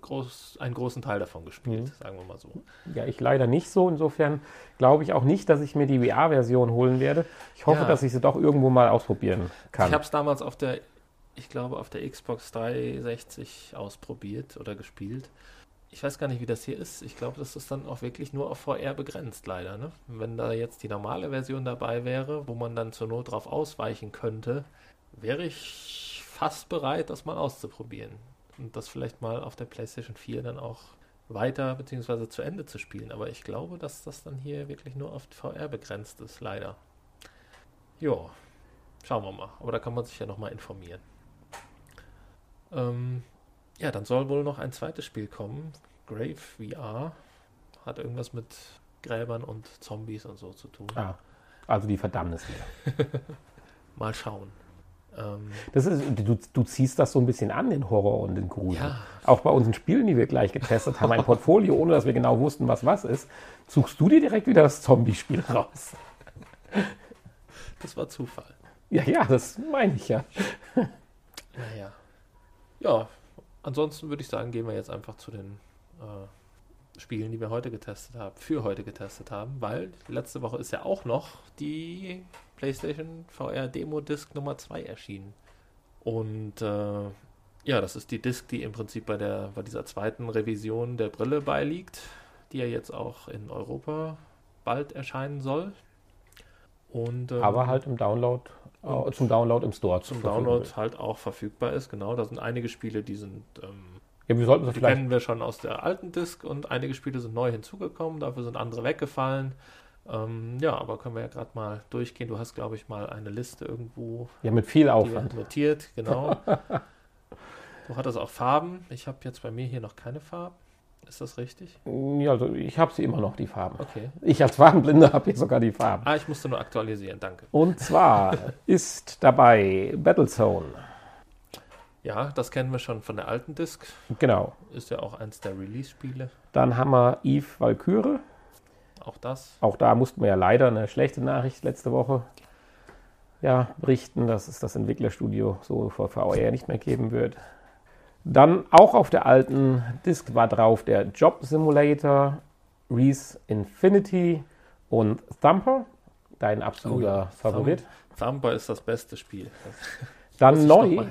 groß, einen großen Teil davon gespielt, mhm. sagen wir mal so. Ja, ich leider nicht so. Insofern glaube ich auch nicht, dass ich mir die VR-Version holen werde. Ich hoffe, ja. dass ich sie doch irgendwo mal ausprobieren kann. Ich habe es damals auf der, ich glaube, auf der Xbox 360 ausprobiert oder gespielt ich weiß gar nicht, wie das hier ist. Ich glaube, das ist dann auch wirklich nur auf VR begrenzt, leider. Ne? Wenn da jetzt die normale Version dabei wäre, wo man dann zur Not drauf ausweichen könnte, wäre ich fast bereit, das mal auszuprobieren. Und das vielleicht mal auf der PlayStation 4 dann auch weiter bzw. zu Ende zu spielen. Aber ich glaube, dass das dann hier wirklich nur auf VR begrenzt ist, leider. Ja, schauen wir mal. Aber da kann man sich ja nochmal informieren. Ähm, ja, dann soll wohl noch ein zweites Spiel kommen. Grave VR. Hat irgendwas mit Gräbern und Zombies und so zu tun. Ah, also die Verdammnis wieder. Mal schauen. Ähm, das ist, du, du, ziehst das so ein bisschen an, den Horror und den Grusel. Ja. Auch bei unseren Spielen, die wir gleich getestet haben, ein Portfolio, ohne dass wir genau wussten, was was ist, suchst du dir direkt wieder das Zombie-Spiel raus. Das war Zufall. Ja, ja, das meine ich ja. Naja. Ja, ansonsten würde ich sagen, gehen wir jetzt einfach zu den äh, Spielen, die wir heute getestet haben, für heute getestet haben, weil letzte Woche ist ja auch noch die PlayStation VR Demo Disc Nummer 2 erschienen. Und äh, ja, das ist die Disc, die im Prinzip bei, der, bei dieser zweiten Revision der Brille beiliegt, die ja jetzt auch in Europa bald erscheinen soll. Und, ähm, Aber halt im Download, äh, zum Download im Store. Zum Download halt auch verfügbar ist, genau. Da sind einige Spiele, die sind. Ähm, ja, wir sollten sie vielleicht. kennen wir schon aus der alten Disc und einige Spiele sind neu hinzugekommen, dafür sind andere weggefallen. Ähm, ja, aber können wir ja gerade mal durchgehen. Du hast, glaube ich, mal eine Liste irgendwo. Ja, mit viel Aufwand. Notiert, genau. du hattest auch Farben. Ich habe jetzt bei mir hier noch keine Farben. Ist das richtig? Ja, also ich habe sie immer noch, die Farben. Okay. Ich als Farbenblinder habe hier sogar die Farben. Ah, ich musste nur aktualisieren, danke. Und zwar ist dabei Battlezone. Ja, das kennen wir schon von der alten Disc. Genau. Ist ja auch eins der Release-Spiele. Dann haben wir Eve Valkyrie. Auch das. Auch da mussten wir ja leider eine schlechte Nachricht letzte Woche ja, berichten, dass es das Entwicklerstudio so vor VR nicht mehr geben wird. Dann auch auf der alten Disk war drauf der Job Simulator, Reese Infinity und Thumper, dein absoluter oh Favorit. Thumper ist das beste Spiel. Dann neu.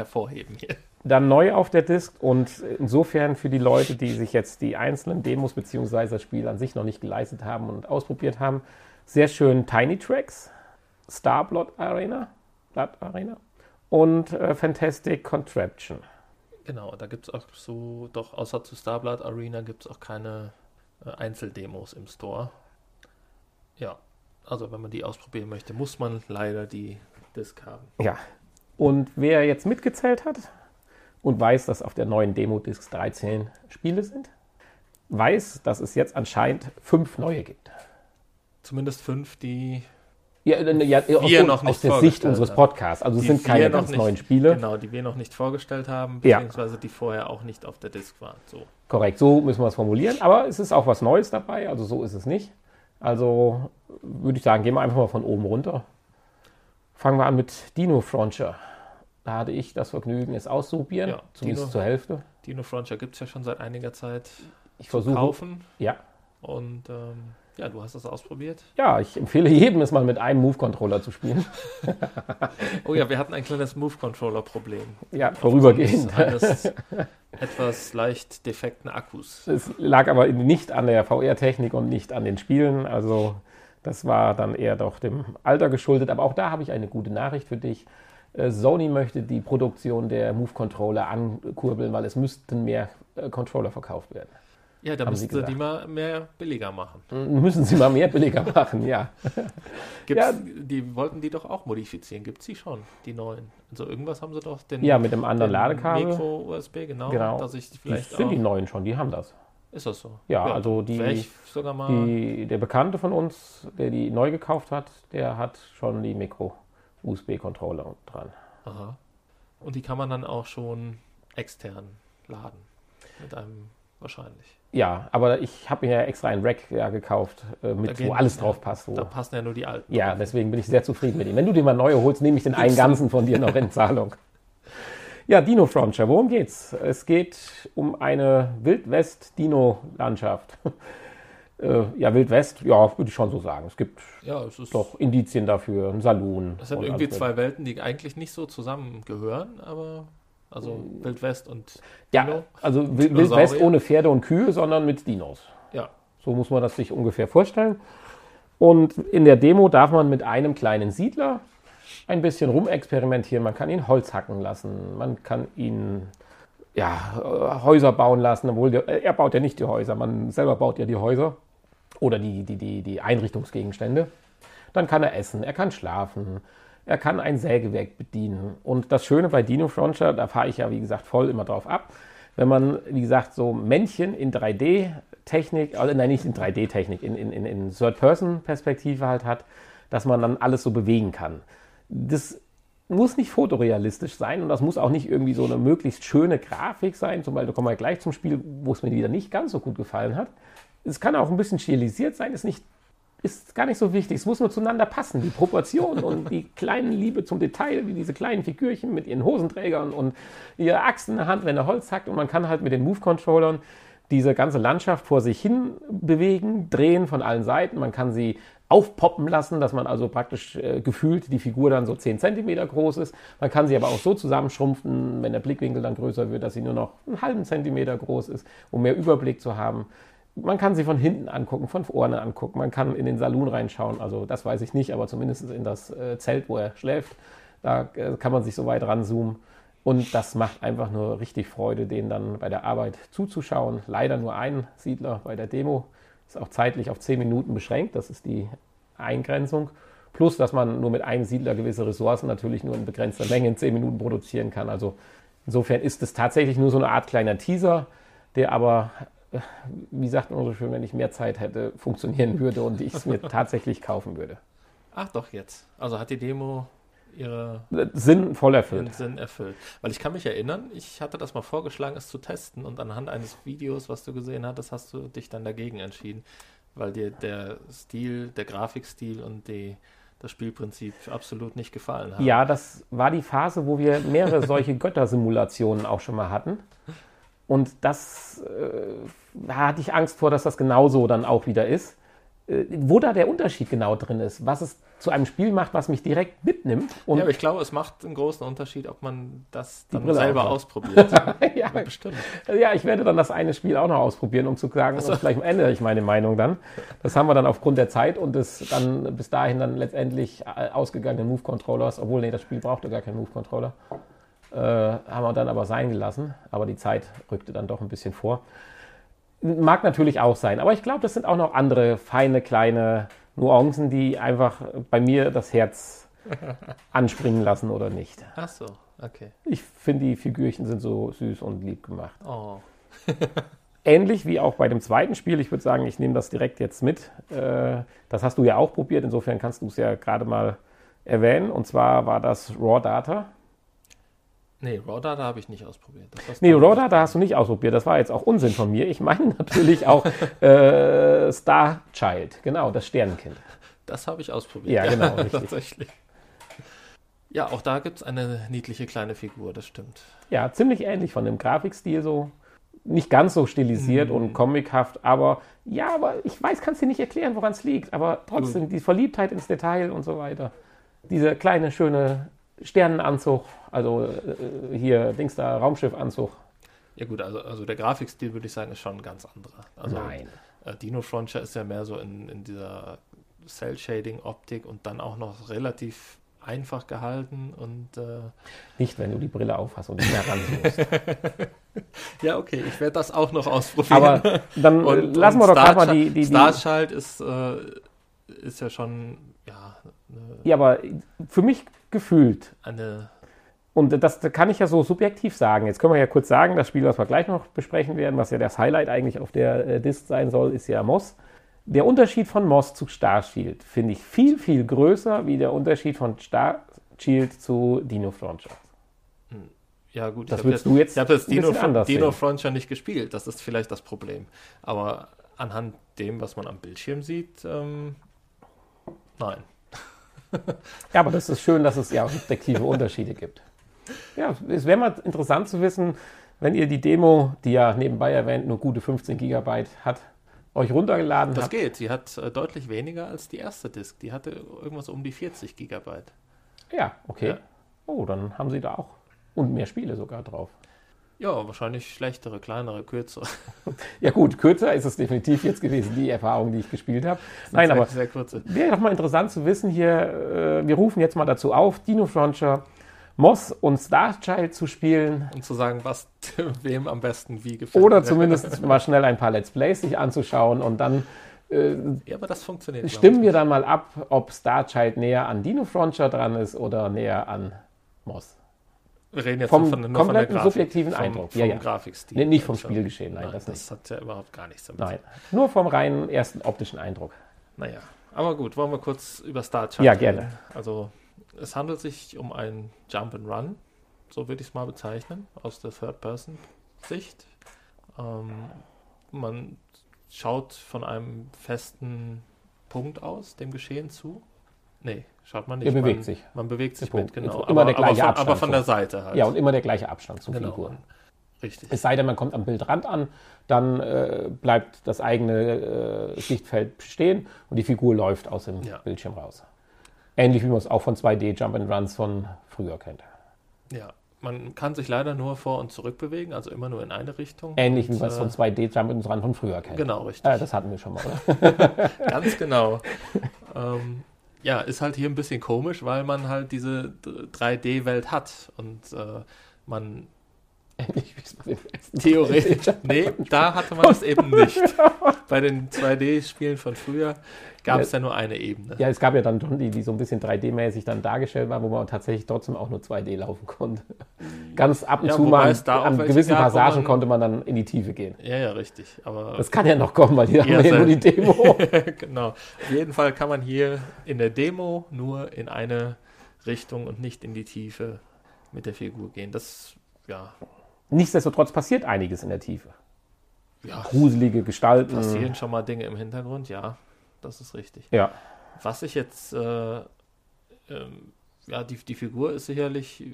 Dann neu auf der Disk und insofern für die Leute, die sich jetzt die einzelnen Demos bzw. das Spiel an sich noch nicht geleistet haben und ausprobiert haben, sehr schön Tiny Tracks, Star Blood Arena, Blood Arena und äh, Fantastic Contraption. Genau, da gibt es auch so, doch außer zu Starblood Arena gibt es auch keine äh, Einzeldemos im Store. Ja, also wenn man die ausprobieren möchte, muss man leider die Disc haben. Ja, und wer jetzt mitgezählt hat und weiß, dass auf der neuen Demo-Disc 13 Spiele sind, weiß, dass es jetzt anscheinend fünf neue gibt. Zumindest fünf, die ja, äh, ja wir aus, noch nicht aus der Sicht unseres Podcasts. Also es sind keine ganz nicht, neuen Spiele. Genau, die wir noch nicht vorgestellt haben, beziehungsweise ja. die vorher auch nicht auf der Disc waren. So. Korrekt, so müssen wir es formulieren. Aber es ist auch was Neues dabei, also so ist es nicht. Also würde ich sagen, gehen wir einfach mal von oben runter. Fangen wir an mit Dino Frontier. Da hatte ich das Vergnügen, es auszuprobieren, ja, zumindest Dino, zur Hälfte. Dino Frontier gibt es ja schon seit einiger Zeit ich zu versuche, kaufen. Ja. Und ähm, ja, du hast das ausprobiert. Ja, ich empfehle jedem, es mal mit einem Move-Controller zu spielen. oh ja, wir hatten ein kleines Move-Controller-Problem. Ja, vorübergehend. Eines etwas leicht defekten Akkus. Es lag aber nicht an der VR-Technik und nicht an den Spielen. Also Das war dann eher doch dem Alter geschuldet. Aber auch da habe ich eine gute Nachricht für dich. Äh, Sony möchte die Produktion der Move Controller ankurbeln, weil es müssten mehr äh, Controller verkauft werden. Ja, da müssen sie, die mal mehr billiger machen. Müssen sie mal mehr billiger machen, ja. Gibt's, ja. Die wollten die doch auch modifizieren. Gibt es die schon, die neuen? Also irgendwas haben sie doch. Den, ja, mit dem anderen Ladekabel. Micro-USB, genau. genau. Dass ich vielleicht die sind die neuen schon, die haben das. Ist das so? Ja, ja also die, die, der Bekannte von uns, der die neu gekauft hat, der hat schon die Micro-USB-Controller dran. Aha. Und die kann man dann auch schon extern laden. Mit einem wahrscheinlich. Ja, aber ich habe mir ja extra ein Rack ja, gekauft, äh, mit, wo alles ja, drauf passt. Wo, da passen ja nur die alten. Ja, deswegen bin ich sehr zufrieden mit ihm. Wenn du dir mal neue holst, nehme ich den einen ganzen von dir noch in Zahlung. Ja, Dino Frontier, worum geht's? Es geht um eine Wildwest-Dino-Landschaft. äh, ja, Wildwest, ja, würde ich schon so sagen. Es gibt ja, es ist doch Indizien dafür, ein Saloon. Es sind irgendwie zwei Welten, die eigentlich nicht so zusammengehören, aber also Wildwest und Dino. Ja, also Wildwest ohne Pferde und Kühe, sondern mit Dinos. Ja. So muss man das sich ungefähr vorstellen. Und in der Demo darf man mit einem kleinen Siedler ein bisschen rumexperimentieren. Man kann ihn Holz hacken lassen. Man kann ihn ja, Häuser bauen lassen. Obwohl der, er baut ja nicht die Häuser. Man selber baut ja die Häuser oder die, die, die, die Einrichtungsgegenstände. Dann kann er essen, er kann schlafen, er kann ein Sägewerk bedienen. Und das Schöne bei Dino Frontier, da fahre ich ja wie gesagt voll immer drauf ab, wenn man, wie gesagt, so Männchen in 3D-Technik, also nein, nicht in 3D-Technik, in, in, in Third-Person-Perspektive halt hat, dass man dann alles so bewegen kann. Das muss nicht fotorealistisch sein und das muss auch nicht irgendwie so eine möglichst schöne Grafik sein. Zum Beispiel kommen wir gleich zum Spiel, wo es mir wieder nicht ganz so gut gefallen hat. Es kann auch ein bisschen stilisiert sein, ist nicht ist gar nicht so wichtig. Es muss nur zueinander passen. Die Proportionen und die kleinen Liebe zum Detail, wie diese kleinen Figürchen mit ihren Hosenträgern und ihre Achsen in der Hand, wenn er Holz hackt. Und man kann halt mit den Move-Controllern diese ganze Landschaft vor sich hin bewegen, drehen von allen Seiten. Man kann sie aufpoppen lassen, dass man also praktisch äh, gefühlt die Figur dann so 10 cm groß ist. Man kann sie aber auch so zusammenschrumpfen, wenn der Blickwinkel dann größer wird, dass sie nur noch einen halben Zentimeter groß ist, um mehr Überblick zu haben man kann sie von hinten angucken, von vorne angucken, man kann in den Saloon reinschauen, also das weiß ich nicht, aber zumindest in das äh, Zelt, wo er schläft, da äh, kann man sich so weit ranzoomen. Und das macht einfach nur richtig Freude, denen dann bei der Arbeit zuzuschauen. Leider nur ein Siedler bei der Demo, ist auch zeitlich auf 10 Minuten beschränkt, das ist die Eingrenzung. Plus, dass man nur mit einem Siedler gewisse Ressourcen natürlich nur in begrenzter Menge in 10 Minuten produzieren kann. Also insofern ist es tatsächlich nur so eine Art kleiner Teaser, der aber wie sagt man so schön, wenn ich mehr Zeit hätte, funktionieren würde und ich es mir tatsächlich kaufen würde. Ach doch, jetzt. Also hat die Demo ihre Sinn voll erfüllt. Sinn erfüllt. Weil ich kann mich erinnern, ich hatte das mal vorgeschlagen, es zu testen und anhand eines Videos, was du gesehen hattest, hast du dich dann dagegen entschieden, weil dir der Stil, der Grafikstil und die, das Spielprinzip absolut nicht gefallen haben. Ja, das war die Phase, wo wir mehrere solche Göttersimulationen auch schon mal hatten. Und das äh, da hatte ich Angst vor, dass das genauso dann auch wieder ist. Äh, wo da der Unterschied genau drin ist, was es zu einem Spiel macht, was mich direkt mitnimmt. ja, aber ich glaube, es macht einen großen Unterschied, ob man das dann selber ausprobiert. ja, bestimmt. Ja, ich werde dann das eine Spiel auch noch ausprobieren, um zu sagen, also. vielleicht ändere ich meine Meinung dann. Das haben wir dann aufgrund der Zeit und des dann bis dahin dann letztendlich äh, ausgegangenen Move-Controllers, obwohl, nee, das Spiel brauchte gar keinen Move-Controller. Äh, haben wir dann aber sein gelassen, aber die Zeit rückte dann doch ein bisschen vor. Mag natürlich auch sein, aber ich glaube, das sind auch noch andere feine kleine Nuancen, die einfach bei mir das Herz anspringen lassen oder nicht. Ach so, okay. Ich finde, die Figürchen sind so süß und lieb gemacht. Oh. Ähnlich wie auch bei dem zweiten Spiel, ich würde sagen, ich nehme das direkt jetzt mit. Äh, das hast du ja auch probiert, insofern kannst du es ja gerade mal erwähnen. Und zwar war das Raw Data. Nee, Raw Data habe ich nicht ausprobiert. nee, Raw Data hast du nicht ausprobiert. Das war jetzt auch Unsinn von mir. Ich meine natürlich auch äh, Star Child. Genau, das Sternenkind. Das habe ich ausprobiert. Ja, genau. Ja, tatsächlich. Ja, auch da gibt es eine niedliche kleine Figur, das stimmt. Ja, ziemlich ähnlich von dem Grafikstil so. Nicht ganz so stilisiert mm. und comichaft, aber ja, aber ich weiß, kannst dir nicht erklären, woran es liegt. Aber trotzdem, die Verliebtheit ins Detail und so weiter. Diese kleine, schöne Sternenanzug, also äh, hier Dings da, Raumschiffanzug. Ja gut, also, also der Grafikstil würde ich sagen, ist schon ein ganz anderer. Also, Nein. Äh, Dino Frontier ist ja mehr so in, in dieser Cell-Shading-Optik und dann auch noch relativ einfach gehalten und äh, nicht, wenn du die Brille aufhast und nicht mehr ranzoomst. ja, okay, ich werde das auch noch ausprobieren. Aber dann und, lassen wir doch gerade mal die, die, die Starschalt ist, äh, ist ja schon ja. ja, aber für mich gefühlt eine und das kann ich ja so subjektiv sagen. Jetzt können wir ja kurz sagen, das Spiel, was wir gleich noch besprechen werden, was ja das Highlight eigentlich auf der äh, Disc sein soll, ist ja Moss der Unterschied von Moss zu Starshield finde ich viel, viel größer wie der Unterschied von Starshield zu Dino Frontier. Hm. Ja, gut, das würdest du jetzt. Ich habe das Dino, Dino Frontier nicht gespielt, das ist vielleicht das Problem. Aber anhand dem, was man am Bildschirm sieht, ähm, nein. Ja, aber das ist schön, dass es ja objektive Unterschiede gibt. Ja, es wäre mal interessant zu wissen, wenn ihr die Demo, die ja nebenbei erwähnt nur gute 15 Gigabyte hat, euch runtergeladen das habt. Das geht. Sie hat äh, deutlich weniger als die erste Disk. Die hatte irgendwas um die 40 Gigabyte. Ja, okay. Ja. Oh, dann haben sie da auch. Und mehr Spiele sogar drauf. Ja, wahrscheinlich schlechtere, kleinere, kürzere. ja gut, kürzer ist es definitiv jetzt gewesen, die Erfahrung, die ich gespielt habe. Nein, sehr, aber wäre doch mal interessant zu wissen hier, äh, wir rufen jetzt mal dazu auf, Dino Frontier Moss und Starchild zu spielen. Und zu sagen, was wem am besten wie gefällt. Oder zumindest mal schnell ein paar Let's Plays sich anzuschauen und dann äh, ja, aber das funktioniert. Stimmen wir dann mal ab, ob Starchild näher an Dino Frontier dran ist oder näher an Moss. Wir reden jetzt vom von, nur kompletten von subjektiven vom, Eindruck. Vom ja, ja. Grafikstil. Nee, nicht vom Spielgeschehen, nein. nein das, das hat ja überhaupt gar nichts damit. Nein, nur vom reinen ersten optischen Eindruck. Naja, aber gut, wollen wir kurz über Starchild Ja, gerne. Reden. Also es handelt sich um ein Jump and Run, so würde ich es mal bezeichnen, aus der Third-Person-Sicht. Ähm, man schaut von einem festen Punkt aus dem Geschehen zu. Nee, schaut man nicht. Er bewegt man, sich. Man bewegt sich mit, genau. Immer aber, der gleiche aber von, Abstand. Aber von der Seite halt. Ja, und immer der gleiche Abstand zur genau. Figur. Richtig. Es sei denn, man kommt am Bildrand an, dann äh, bleibt das eigene äh, Sichtfeld stehen und die Figur läuft aus dem ja. Bildschirm raus. Ähnlich wie man es auch von 2D Jump and Runs von früher kennt. Ja, man kann sich leider nur vor und zurück bewegen, also immer nur in eine Richtung. Ähnlich und, wie man es von 2D Jump and Run von früher kennt. Genau, richtig. Äh, das hatten wir schon mal, oder? Ganz genau. ähm, ja, ist halt hier ein bisschen komisch, weil man halt diese 3D-Welt hat und äh, man Ähnlich wie es bei den ersten Theoretisch. Nee, da hatte man es eben nicht. Bei den 2D-Spielen von früher gab es ja, ja, nur eine Ebene. Ja, es gab ja dann schon die, die so ein bisschen 3D-mäßig dann dargestellt waren, wo man tatsächlich trotzdem auch nur 2D laufen konnte. Ganz ab und ja, zu mal an gewissen gab, Passagen man, konnte man dann in die Tiefe gehen. Ja, ja, richtig. Aber das kann ja noch kommen, weil die haben ja nur die Demo. genau. Auf jeden Fall kann man hier in der Demo nur in eine Richtung und nicht in die Tiefe mit der Figur gehen. Das, ja, Nichtsdestotrotz passiert einiges in der Tiefe. Ja, Gruselige Gestalten. Passieren schon mal Dinge im Hintergrund, ja, das ist richtig. Ja. Was ich jetzt, äh, ähm, ja, die, die Figur ist sicherlich äh,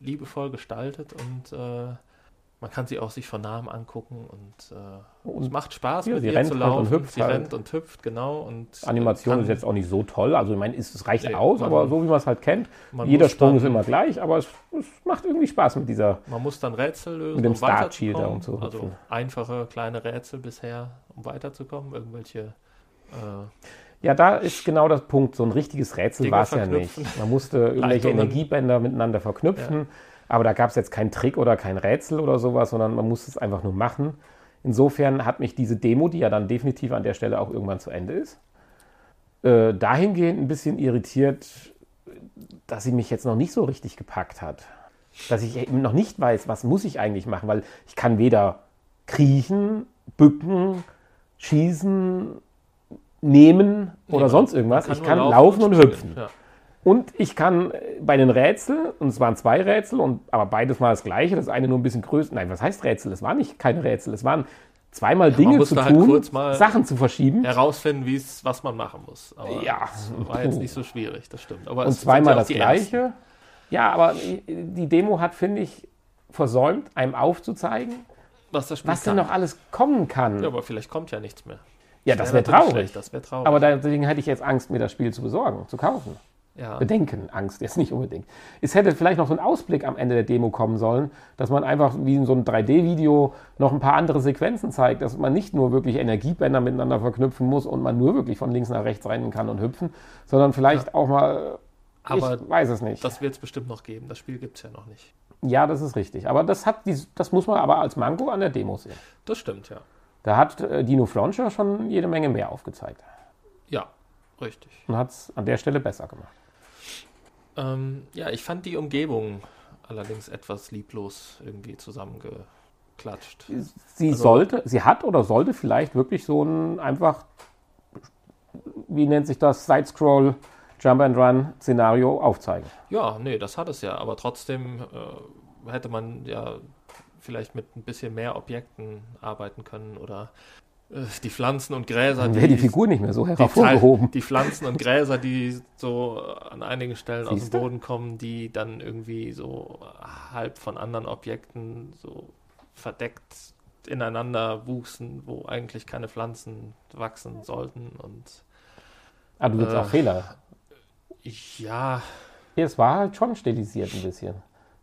liebevoll gestaltet und äh, man kann sie auch sich von Namen angucken und, äh, und es macht Spaß, ja, mit sie ihr rennt zu halt laufen. und hüpft sie halt. rennt und hüpft, genau. Und Animation kann, ist jetzt auch nicht so toll. Also ich meine, es reicht Nee, aus, man- aber so wie man es halt kennt. Jeder Sprung dann, ist immer gleich, aber es, es macht irgendwie Spaß mit dieser. Man muss dann Rätsel lösen, Mit dem um Start Shield und so Also einfache kleine Rätsel bisher, um weiterzukommen. Irgendwelche äh, Ja, da ist genau das Punkt. So ein richtiges Rätsel war es ja nicht. Man musste irgendwelche. Energiebänder miteinander verknüpfen. Aber da gab es jetzt keinen Trick oder kein Rätsel oder sowas, sondern man musste es einfach nur machen. Insofern hat mich diese Demo, die ja dann definitiv an der Stelle auch irgendwann zu Ende ist, äh, dahingehend ein bisschen irritiert, dass sie mich jetzt noch nicht so richtig gepackt hat. Dass ich eben noch nicht weiß, was muss ich eigentlich machen, weil ich kann weder kriechen, bücken, schießen, nehmen oder man sonst irgendwas. kann ich kann laufen und springen. hüpfen. Ja. Und ich kann äh, bei den Rätseln, und es waren zwei Rätsel, und, aber beides mal das gleiche, das eine nur ein bisschen größer. Nein, was heißt Rätsel? Es waren nicht keine Rätsel, es waren zweimal man Dinge zu halt tun, mal Sachen zu verschieben. Herausfinden, wie es, was man machen muss. Aber Ja. war jetzt nicht so schwierig, das stimmt. Aber und zweimal ja das gleiche. ersten. Ja, aber die Demo hat, finde ich, versäumt, einem aufzuzeigen, Was das Spiel was denn noch alles kommen kann. Ja, aber vielleicht kommt ja nichts mehr. Ja, das wäre traurig. schlecht, Das wäre traurig. Aber deswegen hätte ich jetzt Angst, mir das Spiel zu besorgen, zu kaufen. Ja. Bedenken, Angst jetzt nicht unbedingt. Es hätte vielleicht noch so ein Ausblick am Ende der Demo kommen sollen, dass man einfach wie in so einem 3D-Video noch ein paar andere Sequenzen zeigt, dass man nicht nur wirklich Energiebänder miteinander verknüpfen muss und man nur wirklich von links nach rechts rennen kann und hüpfen, sondern vielleicht auch mal, Aber ich weiß es nicht. Das wird es bestimmt noch geben. Das Spiel gibt es ja noch nicht. ja, das ist richtig. Aber das, hat die, das muss man aber als Manko an der Demo sehen. Das stimmt, ja. Da hat äh, Dino Flauncher schon jede Menge mehr aufgezeigt Ja, richtig. und hat es an der Stelle besser gemacht. Ähm, ja, ich fand die Umgebung allerdings etwas lieblos irgendwie zusammengeklatscht. Sie Also- sollte, sie hat oder sollte vielleicht wirklich so ein einfach, wie nennt sich das, Side-Scroll, Jump-and-Run-Szenario aufzeigen. Ja, nee, das hat es ja, aber trotzdem äh, hätte man ja vielleicht mit ein bisschen mehr Objekten arbeiten können oder die Pflanzen und Gräser, Dann wäre die Figur nicht mehr so die, hervorgehoben. die Pflanzen und Gräser, die so an einigen Stellen aus Siehste? dem Boden kommen, die dann irgendwie so halb von anderen Objekten so verdeckt ineinander wuchsen, wo eigentlich keine Pflanzen wachsen sollten und Ah, du willst äh, auch Fehler. Ja, es war halt schon stilisiert ein bisschen.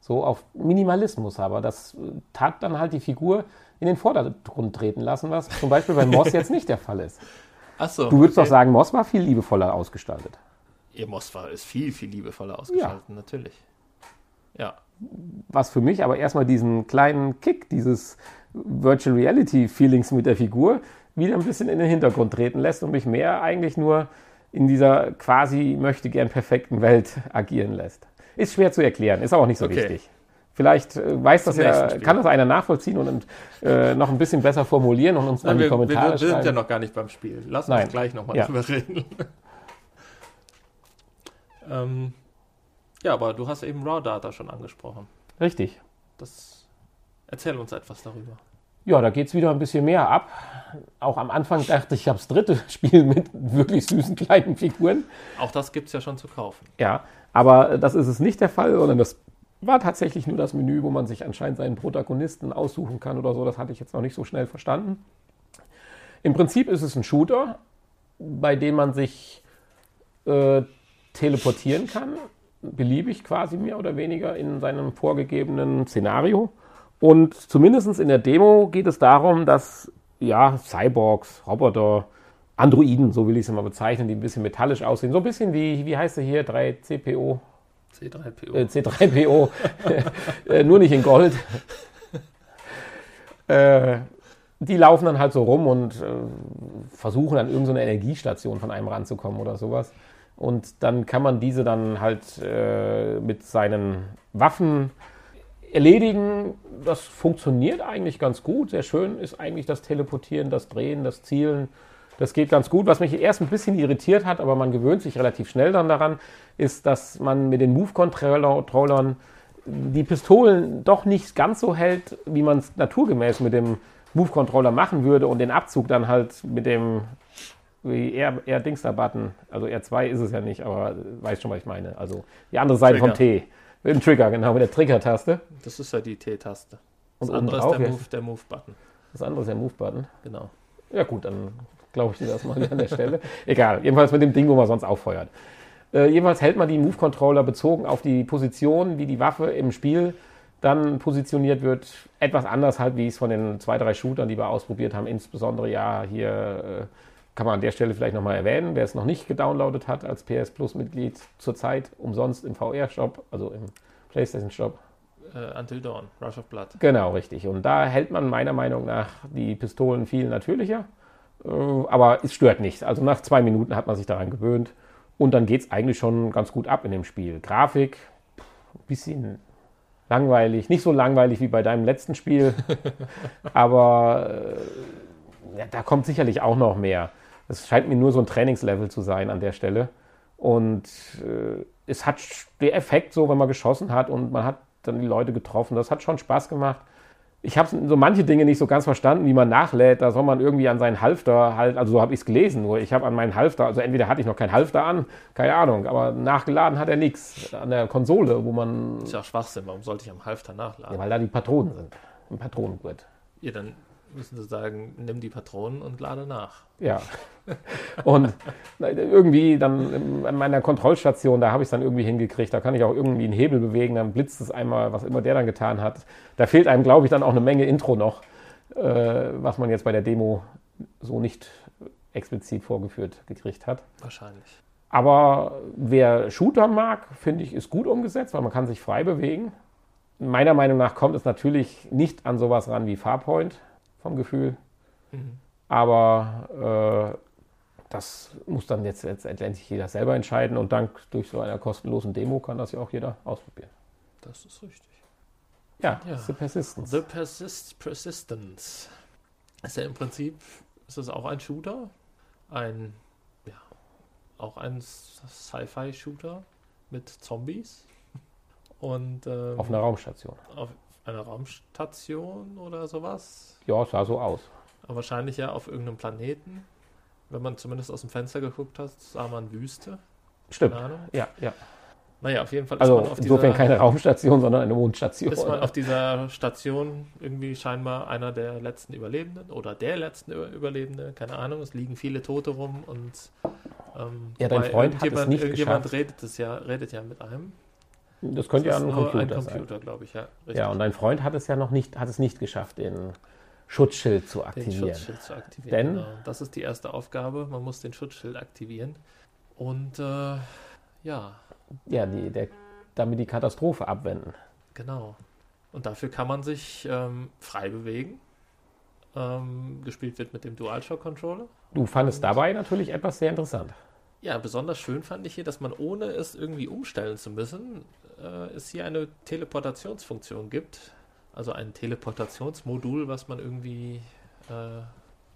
So auf Minimalismus, aber das äh, tat dann halt die Figur in den Vordergrund treten lassen, was zum Beispiel bei Moss jetzt nicht der Fall ist. achso. Du würdest doch sagen, Moss war viel liebevoller ausgestaltet. Ihr Mosfa ist viel, viel liebevoller ausgestaltet, natürlich. Ja, was für mich aber erstmal diesen kleinen Kick, dieses Virtual Reality Feelings mit der Figur wieder ein bisschen in den Hintergrund treten lässt und mich mehr eigentlich nur in dieser quasi möchte gern perfekten Welt agieren lässt. Ist schwer zu erklären, ist aber auch nicht so Okay. wichtig. Vielleicht äh, weiß das ja, kann das einer nachvollziehen und äh, noch ein bisschen besser formulieren und uns dann Nein, in die wir, wir, Kommentare wir sind ja noch gar nicht beim Spiel. Lass Nein. uns gleich nochmal Ja. drüber reden. ähm, ja, aber du hast eben Raw Data schon angesprochen. Richtig. Das erzähl uns etwas darüber. Ja, da geht es wieder ein bisschen mehr ab. Auch am Anfang dachte ich, ich habe das dritte Spiel mit wirklich süßen kleinen Figuren. Auch das gibt es ja schon zu kaufen. Ja, aber das ist es nicht der Fall, sondern das war tatsächlich nur das Menü, wo man sich anscheinend seinen Protagonisten aussuchen kann oder so. Das hatte ich jetzt noch nicht so schnell verstanden. Im Prinzip ist es ein Shooter, bei dem man sich äh, teleportieren kann, beliebig quasi mehr oder weniger in seinem vorgegebenen Szenario. Und zumindest in der Demo geht es darum, dass ja, Cyborgs, Roboter, Androiden, so will ich es mal bezeichnen, die ein bisschen metallisch aussehen. So ein bisschen wie, wie heißt sie hier, 3CPO, C3PO. äh, C3PO, äh, nur nicht in Gold. äh, die laufen dann halt so rum und äh, versuchen an irgendeine Energiestation von einem ranzukommen oder sowas. Und dann kann man diese dann halt äh, mit seinen Waffen erledigen. Das funktioniert eigentlich ganz gut. Sehr schön ist eigentlich das Teleportieren, das Drehen, das Zielen. Das geht ganz gut. Was mich erst ein bisschen irritiert hat, aber man gewöhnt sich relativ schnell dann daran, ist, dass man mit den Move-Controllern die Pistolen doch nicht ganz so hält, wie man es naturgemäß mit dem Move-Controller machen würde und den Abzug dann halt mit dem R, R Dings da Button, also R2 ist es ja nicht, aber weiß schon, was ich meine. Also die andere Seite vom Trigger. T. Mit dem Trigger, genau, mit der Trigger-Taste. Das ist ja die T-Taste. Und Das andere ist der ja. Move, der Move-Button. Das andere ist der Move-Button. Genau. Ja gut, dann glaube ich dir das mal an der Stelle. Egal, jedenfalls mit dem Ding, wo man sonst auffeuert. Äh, jedenfalls hält man die Move-Controller bezogen auf die Position, wie die Waffe im Spiel dann positioniert wird. Etwas anders halt, wie es von den zwei, drei Shootern, die wir ausprobiert haben, insbesondere ja hier äh, kann man an der Stelle vielleicht nochmal erwähnen, wer es noch nicht gedownloadet hat als PS Plus-Mitglied zurzeit umsonst im VR-Shop, also im PlayStation-Shop. Äh, Until Dawn, Rush of Blood. Genau, richtig. Und da hält man meiner Meinung nach die Pistolen viel natürlicher. Äh, aber es stört nicht. Also nach zwei Minuten hat man sich daran gewöhnt. Und dann geht es eigentlich schon ganz gut ab in dem Spiel. Grafik, ein bisschen langweilig. Nicht so langweilig wie bei deinem letzten Spiel. aber äh, ja, da kommt sicherlich auch noch mehr. Es scheint mir nur so ein Trainingslevel zu sein an der Stelle. Und äh, es hat der Effekt so, wenn man geschossen hat und man hat dann die Leute getroffen. Das hat schon Spaß gemacht. Ich habe so manche Dinge nicht so ganz verstanden, wie man nachlädt. Da soll man irgendwie an seinen Halfter halt, also so habe ich es gelesen, nur ich habe an meinen Halfter, also entweder hatte ich noch keinen Halfter an, keine Ahnung, aber nachgeladen hat er nichts an der Konsole, wo man, Ist ja Schwachsinn, warum sollte ich am Halfter nachladen? ja, weil da die Patronen sind, im Patronengurt. Ja, dann müssen sie sagen, nimm die Patronen und lade nach. Ja. Und irgendwie dann in meiner Kontrollstation, da habe ich es dann irgendwie hingekriegt. Da kann ich auch irgendwie einen Hebel bewegen, dann blitzt es einmal, was immer der dann getan hat. Da fehlt einem, glaube ich, dann auch eine Menge Intro noch, äh, was man jetzt bei der Demo so nicht explizit vorgeführt gekriegt hat. Wahrscheinlich. Aber wer Shooter mag, finde ich, ist gut umgesetzt, weil man kann sich frei bewegen. Meiner Meinung nach kommt es natürlich nicht an sowas ran wie Farpoint vom Gefühl. Mhm. Aber äh, das muss dann jetzt letztendlich jeder selber entscheiden und dank durch so einer kostenlosen Demo kann das ja auch jeder ausprobieren. Das ist richtig. Ja, ja. The Persistence. The Persist Persistence. Ist ja im Prinzip, ist das auch ein Shooter? Ein, ja, auch ein Sci-Fi-Shooter mit Zombies. Und, ähm, auf einer Raumstation. Auf einer Raumstation oder sowas? Ja, sah so aus. Aber wahrscheinlich ja auf irgendeinem Planeten. Wenn man zumindest aus dem Fenster geguckt hat, sah man Wüste. Stimmt. Ja, ja. Naja, auf jeden Fall ist also man auf insofern dieser, keine Raumstation, sondern eine Mondstation. Ist man auf dieser Station irgendwie scheinbar einer der letzten Überlebenden oder der letzten Überlebende, keine Ahnung. Es liegen viele Tote rum und ähm, ja, dein Freund hat es nicht irgendjemand geschafft. redet es ja, redet ja mit einem. Das könnte das ja ein Computer, ein Computer glaube ich, ja. Richtig. Ja, und dein Freund hat es ja noch nicht, hat es nicht geschafft, den Schutzschild zu aktivieren. Den Schutzschild zu aktivieren. Denn genau. das ist die erste Aufgabe. Man muss den Schutzschild aktivieren. Und äh, ja. Ja, die, der, damit die Katastrophe abwenden. Genau. Und dafür kann man sich ähm, frei bewegen. Ähm, gespielt wird mit dem DualShock-Controller. Du fandest dabei natürlich etwas sehr interessant. Ja, besonders schön fand ich hier, dass man ohne es irgendwie umstellen zu müssen, äh, es hier eine Teleportationsfunktion gibt. Also ein Teleportationsmodul, was man irgendwie äh,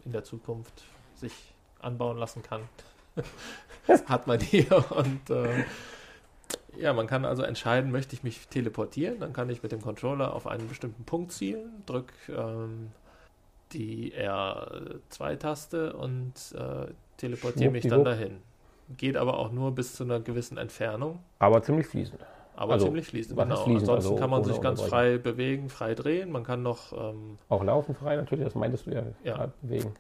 in der Zukunft sich anbauen lassen kann. Hat man hier und äh, ja, man kann also entscheiden, möchte ich mich teleportieren, dann kann ich mit dem Controller auf einen bestimmten Punkt zielen, drück ähm, die R2-Taste und äh, teleportiere mich dann dahin. Geht aber auch nur bis zu einer gewissen Entfernung. Aber ziemlich fließend. Aber also, ziemlich fließend, genau. Fließend, Ansonsten also kann man sich ganz frei bewegen, frei drehen. Man kann noch. Ähm, auch laufen frei natürlich, das meintest du ja, ja. bewegen.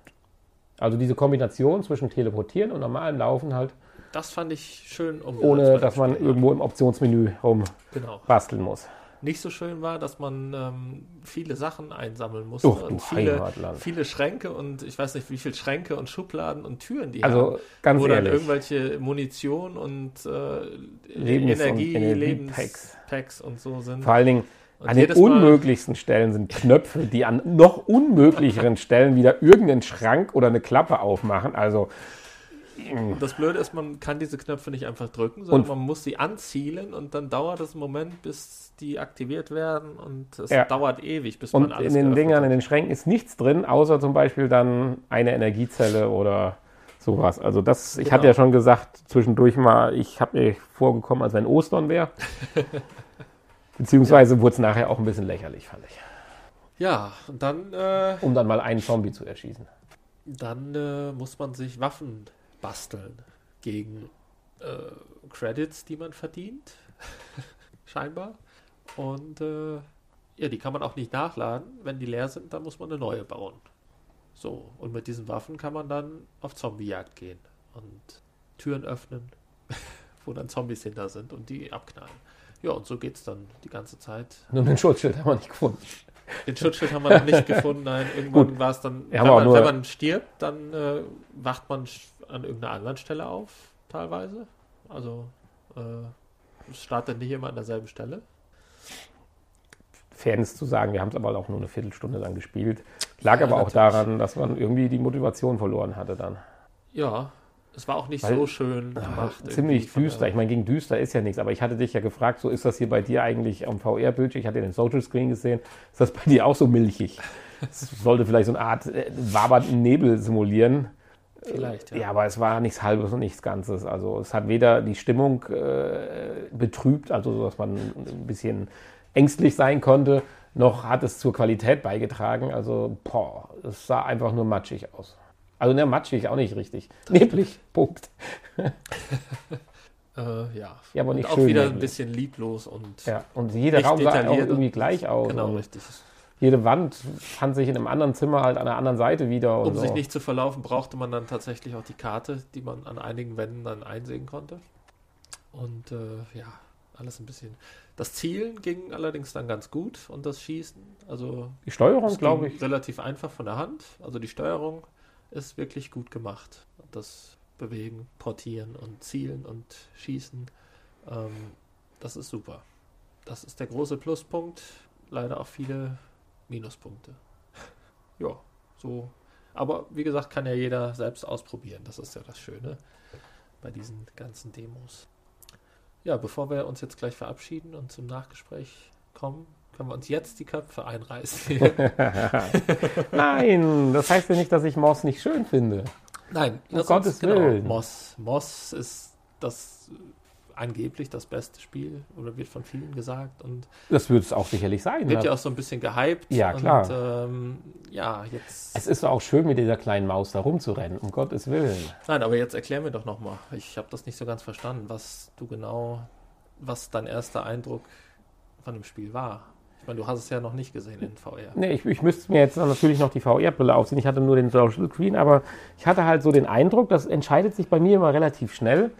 Also diese Kombination zwischen Teleportieren und normalem Laufen halt. Das fand ich schön umgesetzt. Ohne dass man irgendwo im Optionsmenü rum genau. basteln muss nicht so schön war, dass man ähm, viele Sachen einsammeln musste Uch, und viele, viele Schränke und ich weiß nicht, wie viele Schränke und Schubladen und Türen die also, haben, ganz wo ehrlich. dann irgendwelche Munition und äh, Lebens Energie, und Lebenspacks und so sind. Vor allen Dingen und an den unmöglichsten Stellen sind Knöpfe, die an noch unmöglicheren Stellen wieder irgendeinen Schrank oder eine Klappe aufmachen. Also das Blöde ist, man kann diese Knöpfe nicht einfach drücken, sondern und man muss sie anzielen und dann dauert es einen Moment, bis die aktiviert werden und es ja. dauert ewig, bis und man alles in den Dingern, hat. in den Schränken ist nichts drin, außer zum Beispiel dann eine Energiezelle oder sowas. Also das, ich genau. hatte ja schon gesagt zwischendurch mal, ich habe mir vorgekommen, als wenn Ostern wäre. Beziehungsweise ja. wurde es nachher auch ein bisschen lächerlich, fand ich. Ja, und dann... Äh, um dann mal einen Zombie zu erschießen. Dann äh, muss man sich Waffen basteln gegen äh, Credits, die man verdient, scheinbar. Und äh, ja, die kann man auch nicht nachladen. Wenn die leer sind, dann muss man eine neue bauen. So, und mit diesen Waffen kann man dann auf Zombiejagd gehen und Türen öffnen, wo dann Zombies hinter sind und die abknallen. Ja, und so geht es dann die ganze Zeit. Nur den Schutzschild haben wir nicht gefunden. Den Schutzschild haben wir noch nicht gefunden. Nein, irgendwann war es dann, wenn man, wenn man, stirbt, dann äh, wacht man an irgendeiner anderen Stelle auf, teilweise. Also äh, es startet nicht immer an derselben Stelle. Fairness zu sagen, wir haben es aber auch nur eine Viertelstunde lang gespielt. Lag ja, aber auch daran, dass man irgendwie die Motivation verloren hatte dann. Ja, es war auch nicht Weil, so schön gemacht. Ziemlich düster. Ich meine, gegen düster ist ja nichts, aber ich hatte dich ja gefragt, so ist das hier bei dir eigentlich am VR-Bildschirm? Ich hatte den Social Screen gesehen. Ist das bei dir auch so milchig? Es sollte vielleicht so eine Art äh, wabernden Nebel simulieren. Vielleicht, ja. ja. aber es war nichts Halbes und nichts Ganzes. Also es hat weder die Stimmung äh, betrübt, also dass man ein bisschen ängstlich sein konnte, noch hat es zur Qualität beigetragen. Also, boah, es sah einfach nur matschig aus. Also, ne, matschig auch nicht richtig. Neblig, Punkt. äh, ja. ja, aber nicht und auch schön wieder neblig. ein bisschen lieblos und. Ja, und jeder Raum sah auch irgendwie gleich aus. Genau, richtig. Jede Wand fand sich in einem anderen Zimmer halt an einer anderen Seite wieder. Um so. sich nicht zu verlaufen, brauchte man dann tatsächlich auch die Karte, die man an einigen Wänden dann einsehen konnte. Und äh, ja, alles ein bisschen. Das Zielen ging allerdings dann ganz gut und das Schießen, also die Steuerung, glaube ich. relativ einfach von der Hand. Also die Steuerung ist wirklich gut gemacht. Das Bewegen, Portieren und Zielen und Schießen, ähm, das ist super. Das ist der große Pluspunkt. Leider auch viele Minuspunkte. ja, so. Aber wie gesagt, kann ja jeder selbst ausprobieren. Das ist ja das Schöne bei diesen ganzen Demos. Ja, bevor wir uns jetzt gleich verabschieden und zum Nachgespräch kommen, können wir uns jetzt die Köpfe einreißen. Nein, das heißt ja nicht, dass ich Moss nicht schön finde. Nein, Um das Gottes ist, genau. Moss. Moss ist das angeblich das beste Spiel oder wird von vielen gesagt und Das wird es auch sicherlich sein. wird ne? ja auch so ein bisschen gehypt. Ja, klar. Und, ähm, ja, jetzt. Es ist auch schön, mit dieser kleinen Maus da rumzurennen, um Gottes Willen. Nein, aber jetzt erklär mir doch nochmal. Ich habe das nicht so ganz verstanden, was du genau, was dein erster Eindruck von dem Spiel war. Ich meine, du hast es ja noch nicht gesehen in VR. Nee, ich, ich müsste mir jetzt natürlich noch die VR-Brille aufziehen. Ich hatte nur den Social Screen, aber ich hatte halt so den Eindruck, das entscheidet sich bei mir immer relativ schnell,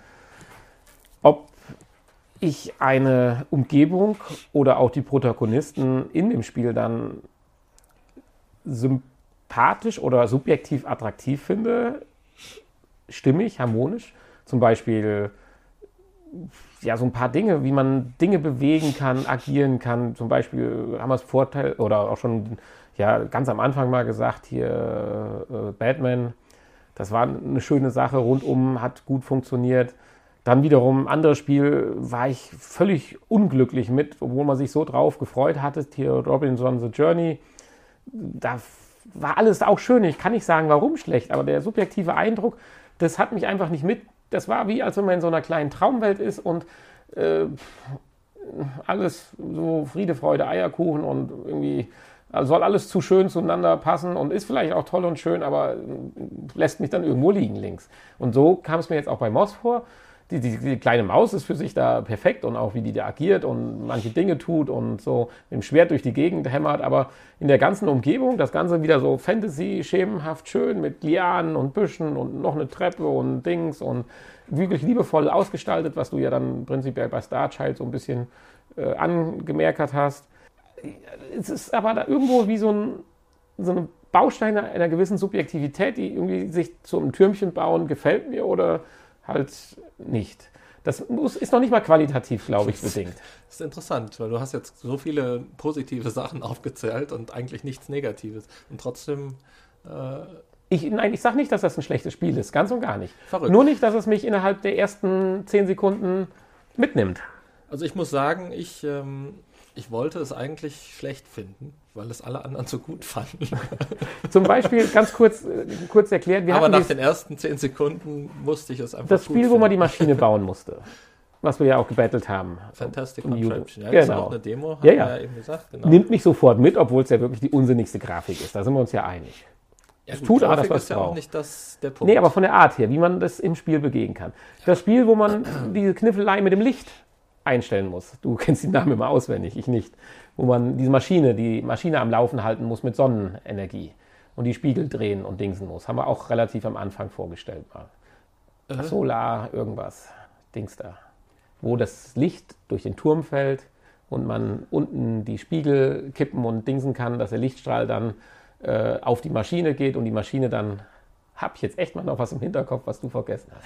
ob ich eine Umgebung oder auch die Protagonisten in dem Spiel dann sympathisch oder subjektiv attraktiv finde, stimmig, harmonisch. Zum Beispiel ja, so ein paar Dinge, wie man Dinge bewegen kann, agieren kann. Zum Beispiel haben wir es Vorteil oder auch schon ja, ganz am Anfang mal gesagt, hier äh, Batman, das war eine schöne Sache, rundum hat gut funktioniert. Dann wiederum ein anderes Spiel war ich völlig unglücklich mit, obwohl man sich so drauf gefreut hatte. Hier Robinson The Journey, da war alles auch schön. Ich kann nicht sagen, warum schlecht, aber der subjektive Eindruck, das hat mich einfach nicht mit. Das war wie, als wenn man in so einer kleinen Traumwelt ist und äh, alles so Friede, Freude, Eierkuchen und irgendwie also soll alles zu schön zueinander passen und ist vielleicht auch toll und schön, aber lässt mich dann irgendwo liegen links. Und so kam es mir jetzt auch bei Moss vor. Die, die, die kleine Maus ist für sich da perfekt und auch wie die da agiert und manche Dinge tut und so mit dem Schwert durch die Gegend hämmert, aber in der ganzen Umgebung das Ganze wieder so Fantasy-schemenhaft schön mit Lianen und Büschen und noch eine Treppe und Dings und wirklich liebevoll ausgestaltet, was du ja dann prinzipiell bei Star Child so ein bisschen äh, angemerkt hast. Es ist aber da irgendwo wie so, ein, so eine Bausteine einer gewissen Subjektivität, die irgendwie sich zu einem Türmchen bauen, gefällt mir oder halt nicht. Das muss, ist noch nicht mal qualitativ, glaube ich, bedingt. Das ist interessant, weil du hast jetzt so viele positive Sachen aufgezählt und eigentlich nichts Negatives. Und trotzdem äh, Ich, nein, ich sage nicht, dass das ein schlechtes Spiel ist, ganz und gar nicht. verrückt. Nur nicht, dass es mich innerhalb der ersten zehn Sekunden mitnimmt. Also ich muss sagen, ich, ähm, ich wollte es eigentlich schlecht finden, weil es alle anderen so gut fanden. Zum Beispiel, ganz kurz, äh, kurz erklärt, wir Aber nach den ersten zehn Sekunden musste ich es einfach das Spiel, wo man die finden. Maschine bauen musste, was wir ja auch gebattelt haben. Fantastic YouTube. Contraption. Ja, das ist Genau. auch eine Demo, Ja, ja. ja eben gesagt. Genau. Nimmt mich sofort mit, obwohl es ja wirklich die unsinnigste Grafik ist. Da sind wir uns ja einig. ja, es tut aber Grafik das, was ist ja auch nicht das, der Punkt. Nee, aber von der Art her, wie man das im Spiel begehen kann. Das Spiel, wo man diese Kniffelei mit dem Licht einstellen muss. Du kennst die Namen immer auswendig, ich nicht. Wo man diese Maschine, die Maschine am Laufen halten muss mit Sonnenenergie und die Spiegel drehen und dingsen muss. Haben wir auch relativ am Anfang vorgestellt mal. Äh, Solar, irgendwas, Dings da. Wo das Licht durch den Turm fällt und man unten die Spiegel kippen und dingsen kann, dass der Lichtstrahl dann äh, auf die Maschine geht und die Maschine dann. Hab ich jetzt echt mal noch was im Hinterkopf, was du vergessen hast?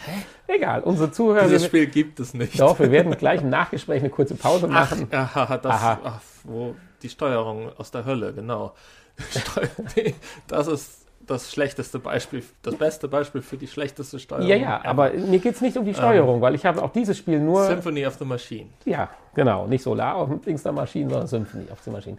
Egal, unsere Zuhörer. Dieses Spiel gibt es nicht. Doch, wir werden gleich im Nachgespräch eine kurze Pause Ach, machen. aha, das, Aha. Ach, wo die Steuerung aus der Hölle, genau. Das ist das schlechteste Beispiel, das beste Beispiel für die schlechteste Steuerung. Ja, ja, aber mir geht es nicht um die Steuerung, weil ich habe auch dieses Spiel nur. Symphony of the Machine. Ja, genau. Nicht Solar auf dem Dings der Maschinen, sondern Symphony auf den Maschinen.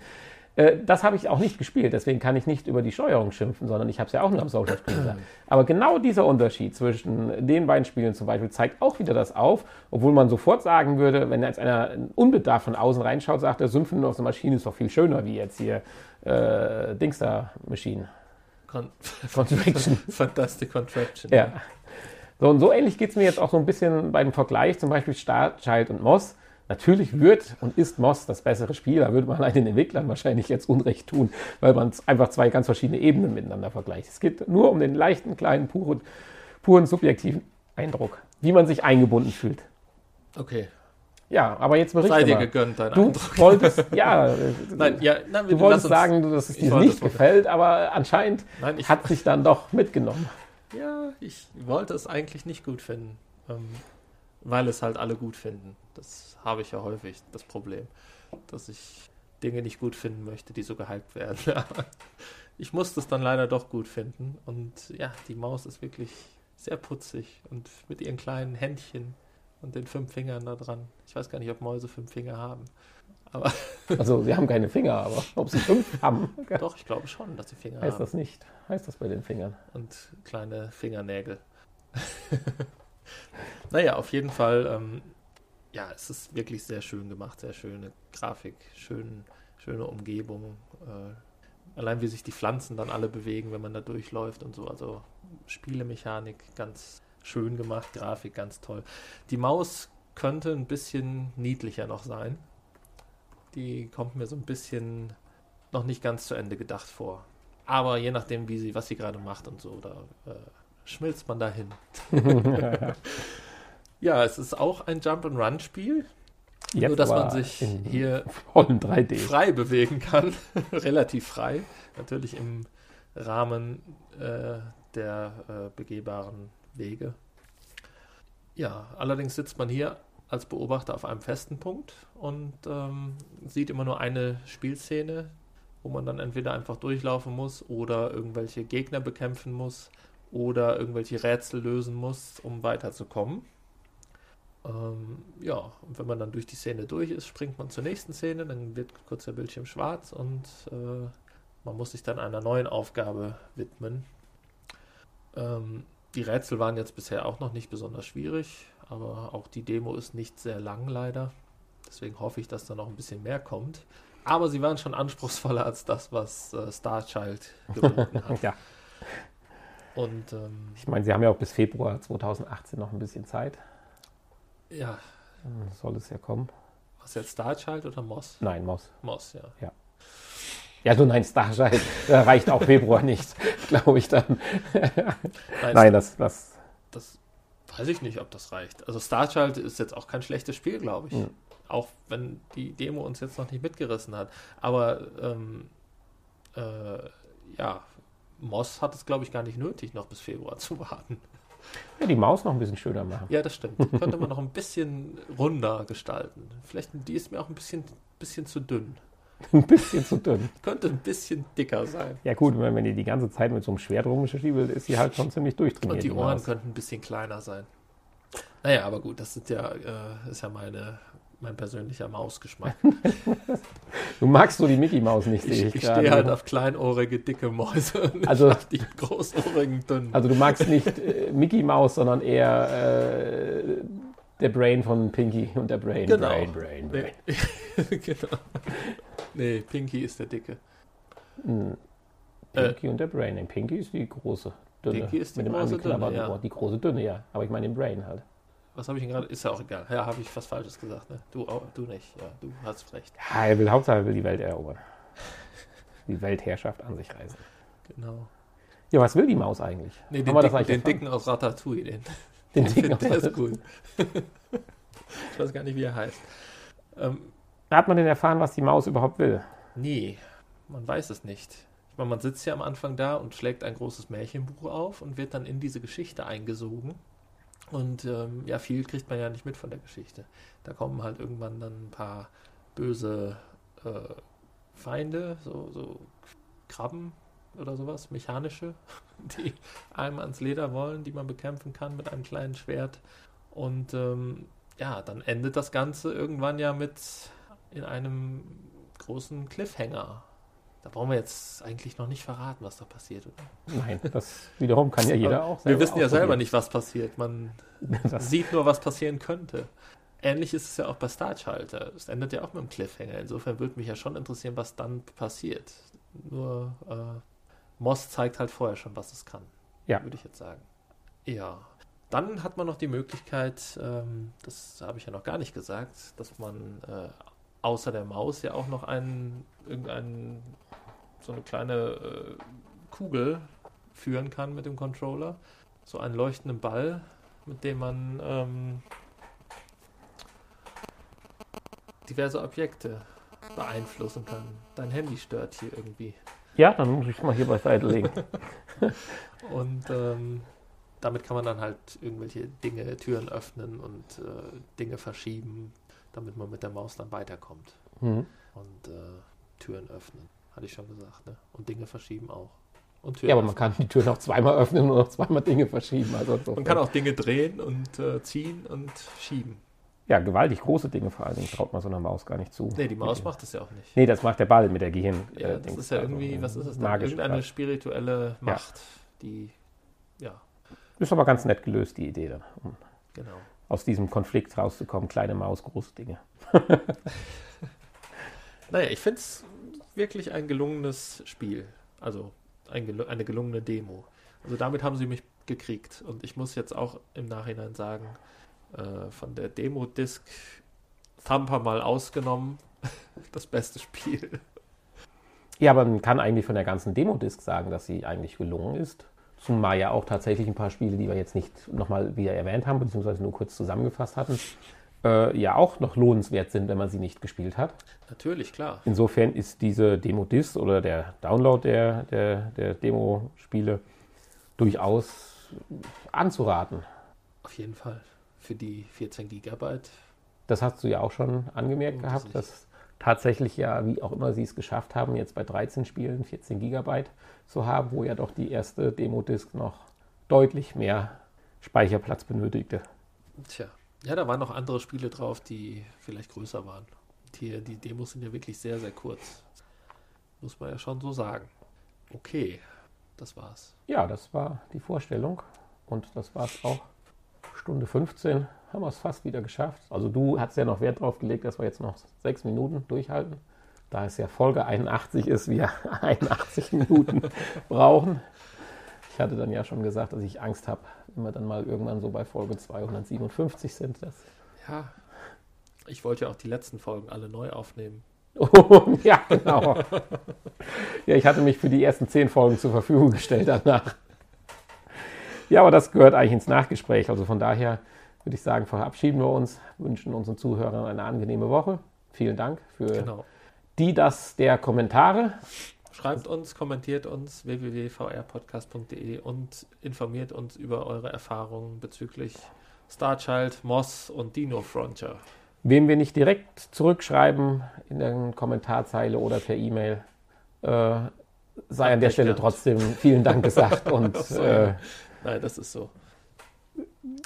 Äh, das habe ich auch nicht gespielt, deswegen kann ich nicht über die Steuerung schimpfen, sondern ich habe es ja auch nur am Screen gesagt. Aber genau dieser Unterschied zwischen den beiden Spielen zum Beispiel zeigt auch wieder das auf, obwohl man sofort sagen würde, wenn jetzt einer unbedarft von außen reinschaut, sagt der Symphony of the Machine ist doch viel schöner wie jetzt hier äh, Dings der Machine. Con Contraction. Fantastic Contraption. Ja. So und so ähnlich geht es mir jetzt auch so ein bisschen beim Vergleich, zum Beispiel Star Child und Moss. Natürlich wird und ist Moss das bessere Spiel. Da würde man allein den Entwicklern wahrscheinlich jetzt Unrecht tun, weil man einfach zwei ganz verschiedene Ebenen miteinander vergleicht. Es geht nur um den leichten, kleinen, puren, puren subjektiven Eindruck, wie man sich eingebunden fühlt. Okay. Ja, aber jetzt berichte Sei dir mal. gegönnt, dein Du Eindruck. wolltest, ja, Nein, ja, nein, du wolltest sagen, dass es dir nicht gefällt, aber anscheinend Nein, ich, hat sich dann doch mitgenommen. ja, ich wollte es eigentlich nicht gut finden, ähm, weil es halt alle gut finden. Das habe ich ja häufig, das Problem, dass ich Dinge nicht gut finden möchte, die so gehypt werden. Aber ich musste es dann leider doch gut finden. Und ja, die Maus ist wirklich sehr putzig und mit ihren kleinen Händchen und den fünf Fingern da dran. Ich weiß gar nicht, ob Mäuse fünf Finger haben. Aber Also sie haben keine Finger, aber ob sie fünf haben, doch, ich glaube schon, dass sie Finger heißt haben. das nicht. Heißt das bei den Fingern. und kleine Fingernägel. naja, auf jeden Fall, ähm, ja, es ist wirklich sehr schön gemacht, sehr schöne Grafik, schön, schöne Umgebung. Äh, allein wie sich die Pflanzen dann alle bewegen, wenn man da durchläuft und so. Also Spielemechanik ganz schön gemacht, Grafik ganz toll. Die Maus könnte ein bisschen niedlicher noch sein. Die kommt mir so ein bisschen noch nicht ganz zu Ende gedacht vor. Aber je nachdem, wie sie, was sie gerade macht und so, da äh, schmilzt man dahin. ja, es ist auch ein Jump-and-Run-Spiel, Jetzt nur dass man sich hier vollen 3D. frei bewegen kann. Relativ frei. Natürlich im Rahmen äh, der äh, begehbaren Wege. Ja, allerdings sitzt man hier als Beobachter auf einem festen Punkt und ähm, sieht immer nur eine Spielszene, wo man dann entweder einfach durchlaufen muss oder irgendwelche Gegner bekämpfen muss oder irgendwelche Rätsel lösen muss, um weiterzukommen. Ähm, ja, und wenn man dann durch die Szene durch ist, springt man zur nächsten Szene, dann wird kurz der Bildschirm schwarz und äh, man muss sich dann einer neuen Aufgabe widmen. Ähm, die Rätsel waren jetzt bisher auch noch nicht besonders schwierig, aber auch die Demo ist nicht sehr lang leider. Deswegen hoffe ich, dass da noch ein bisschen mehr kommt. Aber sie waren schon anspruchsvoller als das, was äh, Starchild geboten hat. Ja, Und ähm, ich meine, sie haben ja auch bis Februar 2018 noch ein bisschen Zeit. Ja, soll es ja kommen. was jetzt Starchild oder Moss? Nein, Maus. Moss, ja. Ja, du nein, Starchild. Reicht auch Februar nicht, glaube ich dann. Nein, Nein, das, das das weiß ich nicht, ob das reicht. Also Starchild ist jetzt auch kein schlechtes Spiel, glaube ich. Mhm. Auch wenn die Demo uns jetzt noch nicht mitgerissen hat. Aber ähm, äh, ja, Moss hat es, glaube ich, gar nicht nötig, noch bis Februar zu warten. Ja, die Maus noch ein bisschen schöner machen. Ja, das stimmt. Die könnte man noch ein bisschen runder gestalten. Vielleicht, die ist mir auch ein bisschen, bisschen zu dünn. Ein bisschen zu dünn. Könnte ein bisschen dicker sein. Ja gut, wenn, wenn die die ganze Zeit mit so einem Schwert rumschiebelt, ist sie halt schon ziemlich durchtrainiert. Und die Ohren Maus. könnten ein bisschen kleiner sein. Naja, aber gut, das sind ja, äh, ist ja meine, mein persönlicher Mausgeschmack. Du magst so die Mickey Maus nicht, Ich, sehe ich ich, stehe gerade. halt auf kleinohrige, dicke Mäuse und Also- ich mag die großohrigen, dünnen. Also du magst nicht äh, Mickey Maus, sondern eher äh, der Brain von Pinky und der Brain. Genau. Brain, Brain, Brain. nee. genau. Nee, Pinky ist der Dicke. Hm. Äh. Pinky und der Brain. Nein, Pinky ist die große, dünne. Pinky ist die mit dem große, dünne, ja. Die große, dünne, ja. Aber ich meine den Brain halt. Was habe ich denn gerade? Ist ja auch egal. Ja, habe ich was Falsches gesagt, ne? Du, auch, du nicht. Ja, du hast recht. Ja, er will Hauptsache er will die Welt erobern. Die Weltherrschaft an sich reißen. Genau. Ja, was will die Maus eigentlich? Nee, den, dicken, eigentlich den? Dicken aus Ratatouille, den, Den Dicken der aus- ist cool. ich weiß gar nicht, wie er heißt. Ähm, Hat man denn erfahren, was die Maus überhaupt will? Nee, man weiß es nicht. Ich meine, man sitzt ja am Anfang da und schlägt ein großes Märchenbuch auf und wird dann in diese Geschichte eingesogen. Und ähm, ja, viel kriegt man ja nicht mit von der Geschichte. Da kommen halt irgendwann dann ein paar böse äh, Feinde, so, so Krabben oder sowas, mechanische, die einem ans Leder wollen, die man bekämpfen kann mit einem kleinen Schwert. Und ähm, ja, dann endet das Ganze irgendwann ja mit in einem großen Cliffhanger. Da brauchen wir jetzt eigentlich noch nicht verraten, was da passiert, oder? Nein, das wiederum kann ja jeder auch Wir wissen ja selber nicht, was passiert. Man sieht nur, was passieren könnte. Ähnlich ist es ja auch bei Starchalter. Es endet ja auch mit einem Cliffhanger. Insofern würde mich ja schon interessieren, was dann passiert. Nur äh, Moss zeigt halt vorher schon, was es kann. Ja. Würde ich jetzt sagen. Ja. Dann hat man noch die Möglichkeit, ähm, das habe ich ja noch gar nicht gesagt, dass man äh, außer der Maus ja auch noch einen, irgendeinen, so eine kleine äh, Kugel führen kann mit dem Controller. So einen leuchtenden Ball, mit dem man ähm, diverse Objekte beeinflussen kann. Dein Handy stört hier irgendwie. Ja, dann muss ich es mal hier beiseite legen. Und ähm, damit kann man dann halt irgendwelche Dinge, Türen öffnen und äh, Dinge verschieben, damit man mit der Maus dann weiterkommt. Mhm. Und äh, Türen öffnen, hatte ich schon gesagt. Ne? Und Dinge verschieben auch. Und Türen Ja, aber man kann die Tür noch zweimal öffnen und noch zweimal Dinge verschieben. Also so- man kann auch Dinge drehen und äh, ziehen und schieben. Ja, gewaltig große Dinge vor allen Dingen traut man so einer Maus gar nicht zu. Nee, die Maus macht das ja auch nicht. Nee, das macht der Ball mit der Gehirn. Ja, äh, das Dings ist ja irgendwie, was ist es denn? Irgendeine Kraft. spirituelle Macht, die, ja, Ist aber ganz nett gelöst, die Idee dann. Um genau. aus diesem Konflikt rauszukommen. Kleine Maus, große Dinge. Naja, ich finde es wirklich ein gelungenes Spiel. Also ein gelu eine gelungene Demo. Also damit haben sie mich gekriegt. Und ich muss jetzt auch im Nachhinein sagen, äh, von der Demo-Disc Thumper mal ausgenommen, das beste Spiel. Ja, man kann eigentlich von der ganzen Demo-Disc sagen, dass sie eigentlich gelungen ist. Zumal ja auch tatsächlich ein paar Spiele, die wir jetzt nicht nochmal wieder erwähnt haben, beziehungsweise nur kurz zusammengefasst hatten, äh, ja auch noch lohnenswert sind, wenn man sie nicht gespielt hat. Natürlich, klar. Insofern ist diese Demo-Disc oder der Download der, der, der Demo-Spiele durchaus anzuraten. Auf jeden Fall. Für die 14 Gigabyte. Das hast du ja auch schon angemerkt gehabt, das dass tatsächlich ja, wie auch immer sie es geschafft haben, jetzt bei 13 Spielen 14 Gigabyte zu haben, wo ja doch die erste Demo-Disc noch deutlich mehr Speicherplatz benötigte. Tja. Ja, da waren noch andere Spiele drauf, die vielleicht größer waren. Die, die Demos sind ja wirklich sehr, sehr kurz. Muss man ja schon so sagen. Okay, das war's. Ja, das war die Vorstellung und das war es auch. Stunde 15 haben wir es fast wieder geschafft. Also du hast ja noch Wert drauf gelegt, dass wir jetzt noch sechs Minuten durchhalten. Da es ja Folge 81 ist, wir 81 Minuten brauchen. Ich hatte dann ja schon gesagt, dass ich Angst habe, wenn wir dann mal irgendwann so bei Folge 257 sind. Dass Ja, ich wollte ja auch die letzten Folgen alle neu aufnehmen. ja, genau. Ja, ich hatte mich für die ersten zehn Folgen zur Verfügung gestellt danach. Ja, aber das gehört eigentlich ins Nachgespräch. Also von daher würde ich sagen, verabschieden wir uns, wünschen unseren Zuhörern eine angenehme Woche. Vielen Dank für Genau. die, das der Kommentare. Schreibt uns, kommentiert uns www.vrpodcast.de und informiert uns über eure Erfahrungen bezüglich Starchild, Moss und Dino Frontier. Wem wir nicht direkt zurückschreiben in der Kommentarzeile oder per E-Mail, äh, sei an der Stelle trotzdem vielen Dank gesagt und äh. Nein, das ist so.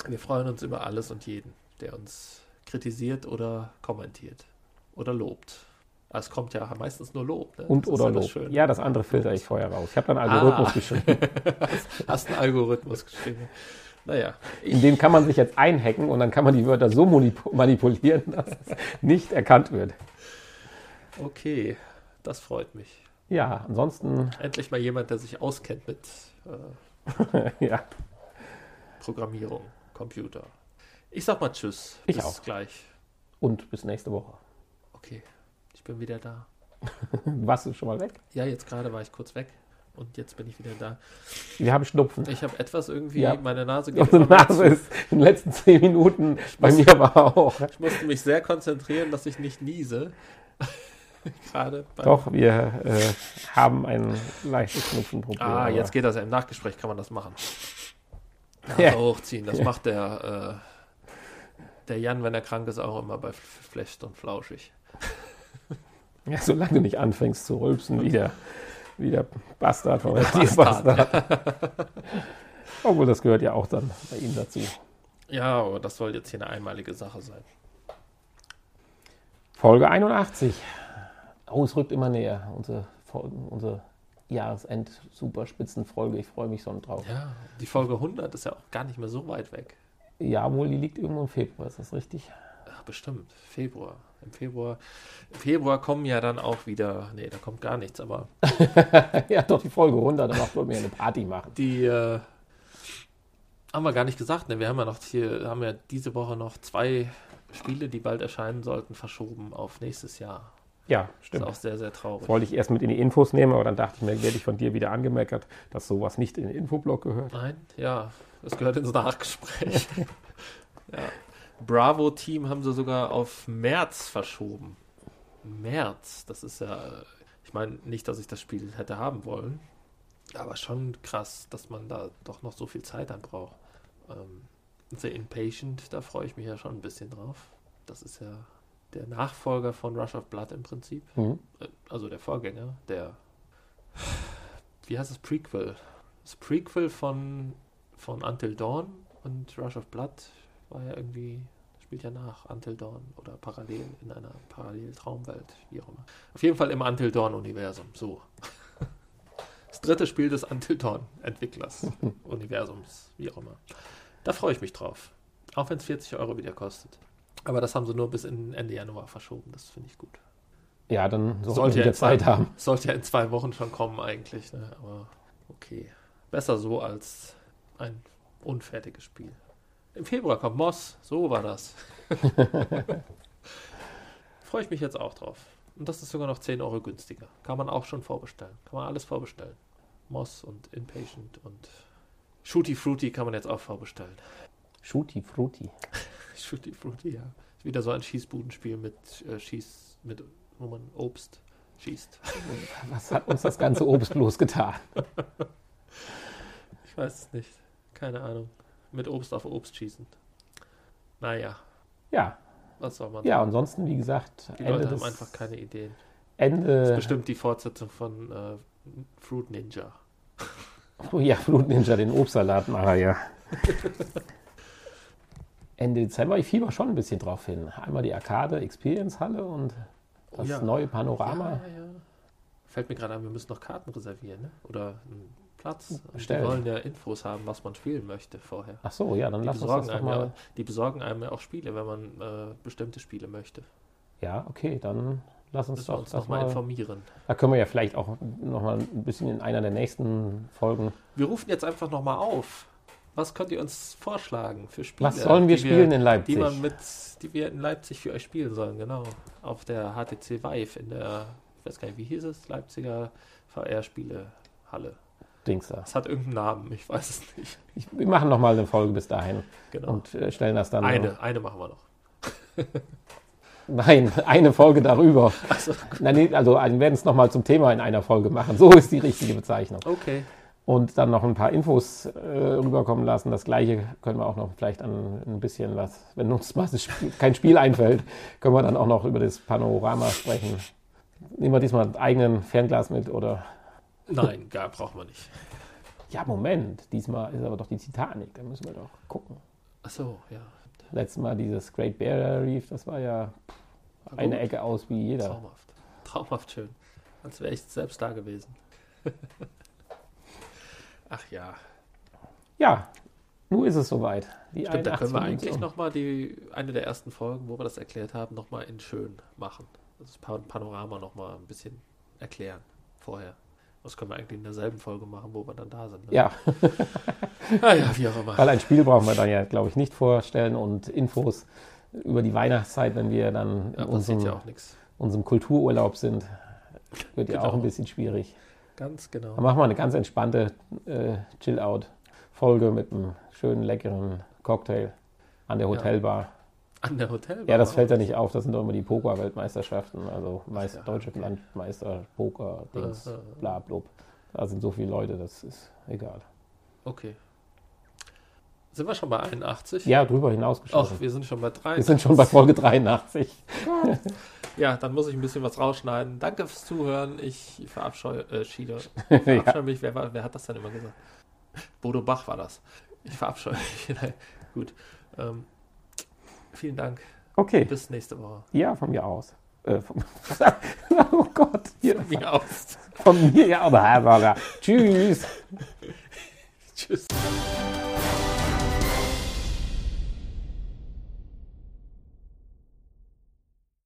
Wir freuen uns über alles und jeden, der uns kritisiert oder kommentiert oder lobt. Ah, Es kommt ja meistens nur Lob. Ne? und Das oder ja das Lob. Schöne. Ja, das andere filter ich vorher raus. Ich habe dann einen Algorithmus Ah. geschrieben. Hast einen Algorithmus geschrieben. Naja, In den kann man sich jetzt einhacken und dann kann man die Wörter so manip- manipulieren, dass es nicht erkannt wird. okay, das freut mich. Ja, ansonsten, Endlich mal jemand, der sich auskennt mit äh, ja, Programmierung, Computer. Ich sag mal Tschüss. Ich Bis auch. gleich. und bis nächste Woche. Okay, ich bin wieder da. Warst du schon mal weg? Ja, jetzt gerade war ich kurz weg und jetzt bin ich wieder da. Wir haben Schnupfen. Ich habe etwas irgendwie, Ja. meine Nase geht Unsere Nase ist in den letzten zehn Minuten bei muss- mir aber auch. Ich musste mich sehr konzentrieren, dass ich nicht niese. gerade Doch, wir äh, haben ein leichtes Schnupfenproblem. Ah, jetzt geht das ja. Im Nachgespräch kann man das machen. Ja. Nase hochziehen. Das macht der, äh, der Jan, wenn er krank ist, auch immer bei Flecht und Flauschig. Ja, solange du nicht anfängst zu rülpsen, wie der, Bastard von Bastard. Bastard. Obwohl, das gehört ja auch dann bei ihm dazu. Ja, aber das soll jetzt hier eine einmalige Sache sein. Folge 81. Oh, es rückt immer näher. Unsere, unsere Jahresend-Superspitzenfolge. Ich freue mich schon drauf. Ja, die Folge 100 ist ja auch gar nicht mehr so weit weg. Ja, wohl, die liegt irgendwo im Februar, ist das richtig? Ach, bestimmt. Februar. Im Februar. Im Februar kommen ja dann auch wieder. Nee, da kommt gar nichts, aber ja, doch, die Folge 100, danach wollen wir eine Party machen. die. Äh, haben wir gar nicht gesagt, ne? Wir haben ja noch hier, haben ja diese Woche noch zwei Spiele, die bald erscheinen sollten, verschoben auf nächstes Jahr. Ja, Ist stimmt. auch sehr, sehr traurig. Das wollte ich erst mit in die Infos nehmen, aber dann dachte ich mir, werde ich von dir wieder angemeckert, dass sowas nicht in den Infoblock gehört. Nein, ja, das gehört ins Nachgespräch. ja. Bravo-Team haben sie sogar auf März verschoben. März, das ist ja, ich meine nicht, dass ich das Spiel hätte haben wollen, aber schon krass, dass man da doch noch so viel Zeit dann braucht. Ähm, The Impatient, da freue ich mich ja schon ein bisschen drauf. Das ist ja der Nachfolger von Rush of Blood im Prinzip. Mhm. Äh, Also der Vorgänger, der. Wie heißt das? Prequel. Das Prequel von, von Until Dawn und Rush of Blood war ja irgendwie. Spielt ja nach Until Dawn oder parallel in einer Paralleltraumwelt, wie auch immer. Auf jeden Fall im Until Dawn-Universum. So. Das dritte Spiel des Until Dawn-Entwicklers, Universums, wie auch immer. Da freue ich mich drauf. Auch wenn es 40 Euro wieder kostet. Aber das haben sie nur bis Ende Januar verschoben. Das finde ich gut. Ja, dann Sollte wir ja in zwei, Zeit haben. Sollte ja in zwei Wochen schon kommen eigentlich, ne? aber okay. Besser so als ein unfertiges Spiel. Im Februar kommt Moss, so war das. Freue ich mich jetzt auch drauf. Und das ist sogar noch 10 Euro günstiger. Kann man auch schon vorbestellen. Kann man alles vorbestellen. Moss und Impatient und Shooty Fruity kann man jetzt auch vorbestellen. Shooty Fruity. Shooty Fruity, ja. Ist wieder so ein Schießbudenspiel mit äh, Schieß, mit, wo man Obst schießt. Was hat uns das ganze Obst bloß getan? Ich weiß es nicht. Keine Ahnung. Mit Obst auf Obst schießen. Naja, Ja, was soll man ja, sagen? ansonsten, wie gesagt, Die Ende Leute haben des, einfach keine Ideen. Das ist Ende, bestimmt die Fortsetzung von äh, Fruit Ninja. oh ja, Flut Ninja, den Obstsalatmacher, ja. Ende Dezember, ich fieber schon ein bisschen drauf hin. Einmal die Arcade Experience Halle und das Oh ja. neue Panorama. Ja, ja. Fällt mir gerade an, wir müssen noch Karten reservieren, ne? Oder einen Platz. Und die Bestellen. wollen ja Infos haben, was man spielen möchte vorher. Ach so, ja, dann Die lass uns das doch einem ja, mal. die besorgen einem ja auch Spiele, wenn man äh, bestimmte Spiele möchte. Ja, okay, dann lass uns Müssen wir doch uns nochmal mal. informieren. Da können wir ja vielleicht auch noch mal ein bisschen in einer der nächsten Folgen. Wir rufen jetzt einfach nochmal auf. Was könnt ihr uns vorschlagen für Spiele? Was sollen wir die spielen in Leipzig? Die, man mit, die wir in Leipzig für euch spielen sollen, genau. Auf der HTC Vive in der, ich weiß gar nicht, wie hieß es? Leipziger VR-Spielehalle. Dings da. Das hat irgendeinen Namen, ich weiß es nicht. Ich, wir machen noch mal eine Folge bis dahin Genau. und äh, stellen das dann. eine, eine machen wir noch. Nein, eine Folge darüber. Also, Nein, also wir werden es noch mal zum Thema in einer Folge machen. So ist die richtige Bezeichnung. okay. Und dann noch ein paar Infos äh, rüberkommen lassen. Das gleiche können wir auch noch vielleicht an ein bisschen was, wenn uns mal Spiel, kein Spiel einfällt, können wir dann auch noch über das Panorama sprechen. Nehmen wir diesmal einen eigenen Fernglas mit oder Nein, gar braucht man nicht. Ja, Moment. Diesmal ist aber doch die Titanic. Da müssen wir doch gucken. Achso, ja. Letztes Mal dieses Great Barrier Reef, das war ja War eine gut. Ecke aus wie jeder. Traumhaft. Traumhaft schön. Als wäre ich selbst da gewesen. Ach ja. Ja, nun ist es soweit. Die Stimmt, da können wir 81 eigentlich Minuten. nochmal die, eine der ersten Folgen, wo wir das erklärt haben, nochmal in schön machen. Das Pan- Panorama nochmal ein bisschen erklären vorher. Das können wir eigentlich in derselben Folge machen, wo wir dann da sind. Ne? Ja, Ah ja, wie auch immer. weil ein Spiel brauchen wir dann ja, glaube ich, nicht vorstellen und Infos über die Weihnachtszeit, wenn wir dann in Ja, passiert unserem, ja unserem Kultururlaub sind, wird ja Genau. auch ein bisschen schwierig. Ganz genau. Dann machen wir eine ganz entspannte äh, Chill-Out-Folge mit einem schönen, leckeren Cocktail an der Ja. Hotelbar. An der Hotel. Ja, das fällt ja nicht auf, das sind doch immer die Poker-Weltmeisterschaften, also Meister, ja, deutsche okay. Landmeister, Poker, Dings, äh, bla, blub. Da sind so viele Leute, das ist egal. Okay. Sind wir schon bei 81? Ja, drüber hinaus Ach, wir sind schon bei 3. Wir sind schon bei Folge 83. Ja, dann muss ich ein bisschen was rausschneiden. Danke fürs Zuhören. Ich verabscheue äh, Schieder. ja. Verabscheue mich. Wer, war, wer hat das denn immer gesagt? Bodo Bach war das. Ich verabscheue mich. Gut. Ähm, vielen Dank. Okay, Bis nächste Woche. ja, von mir aus. Äh, von, oh Gott, hier, Von mir aus. von mir, ja, aber, aber. Tschüss. Tschüss.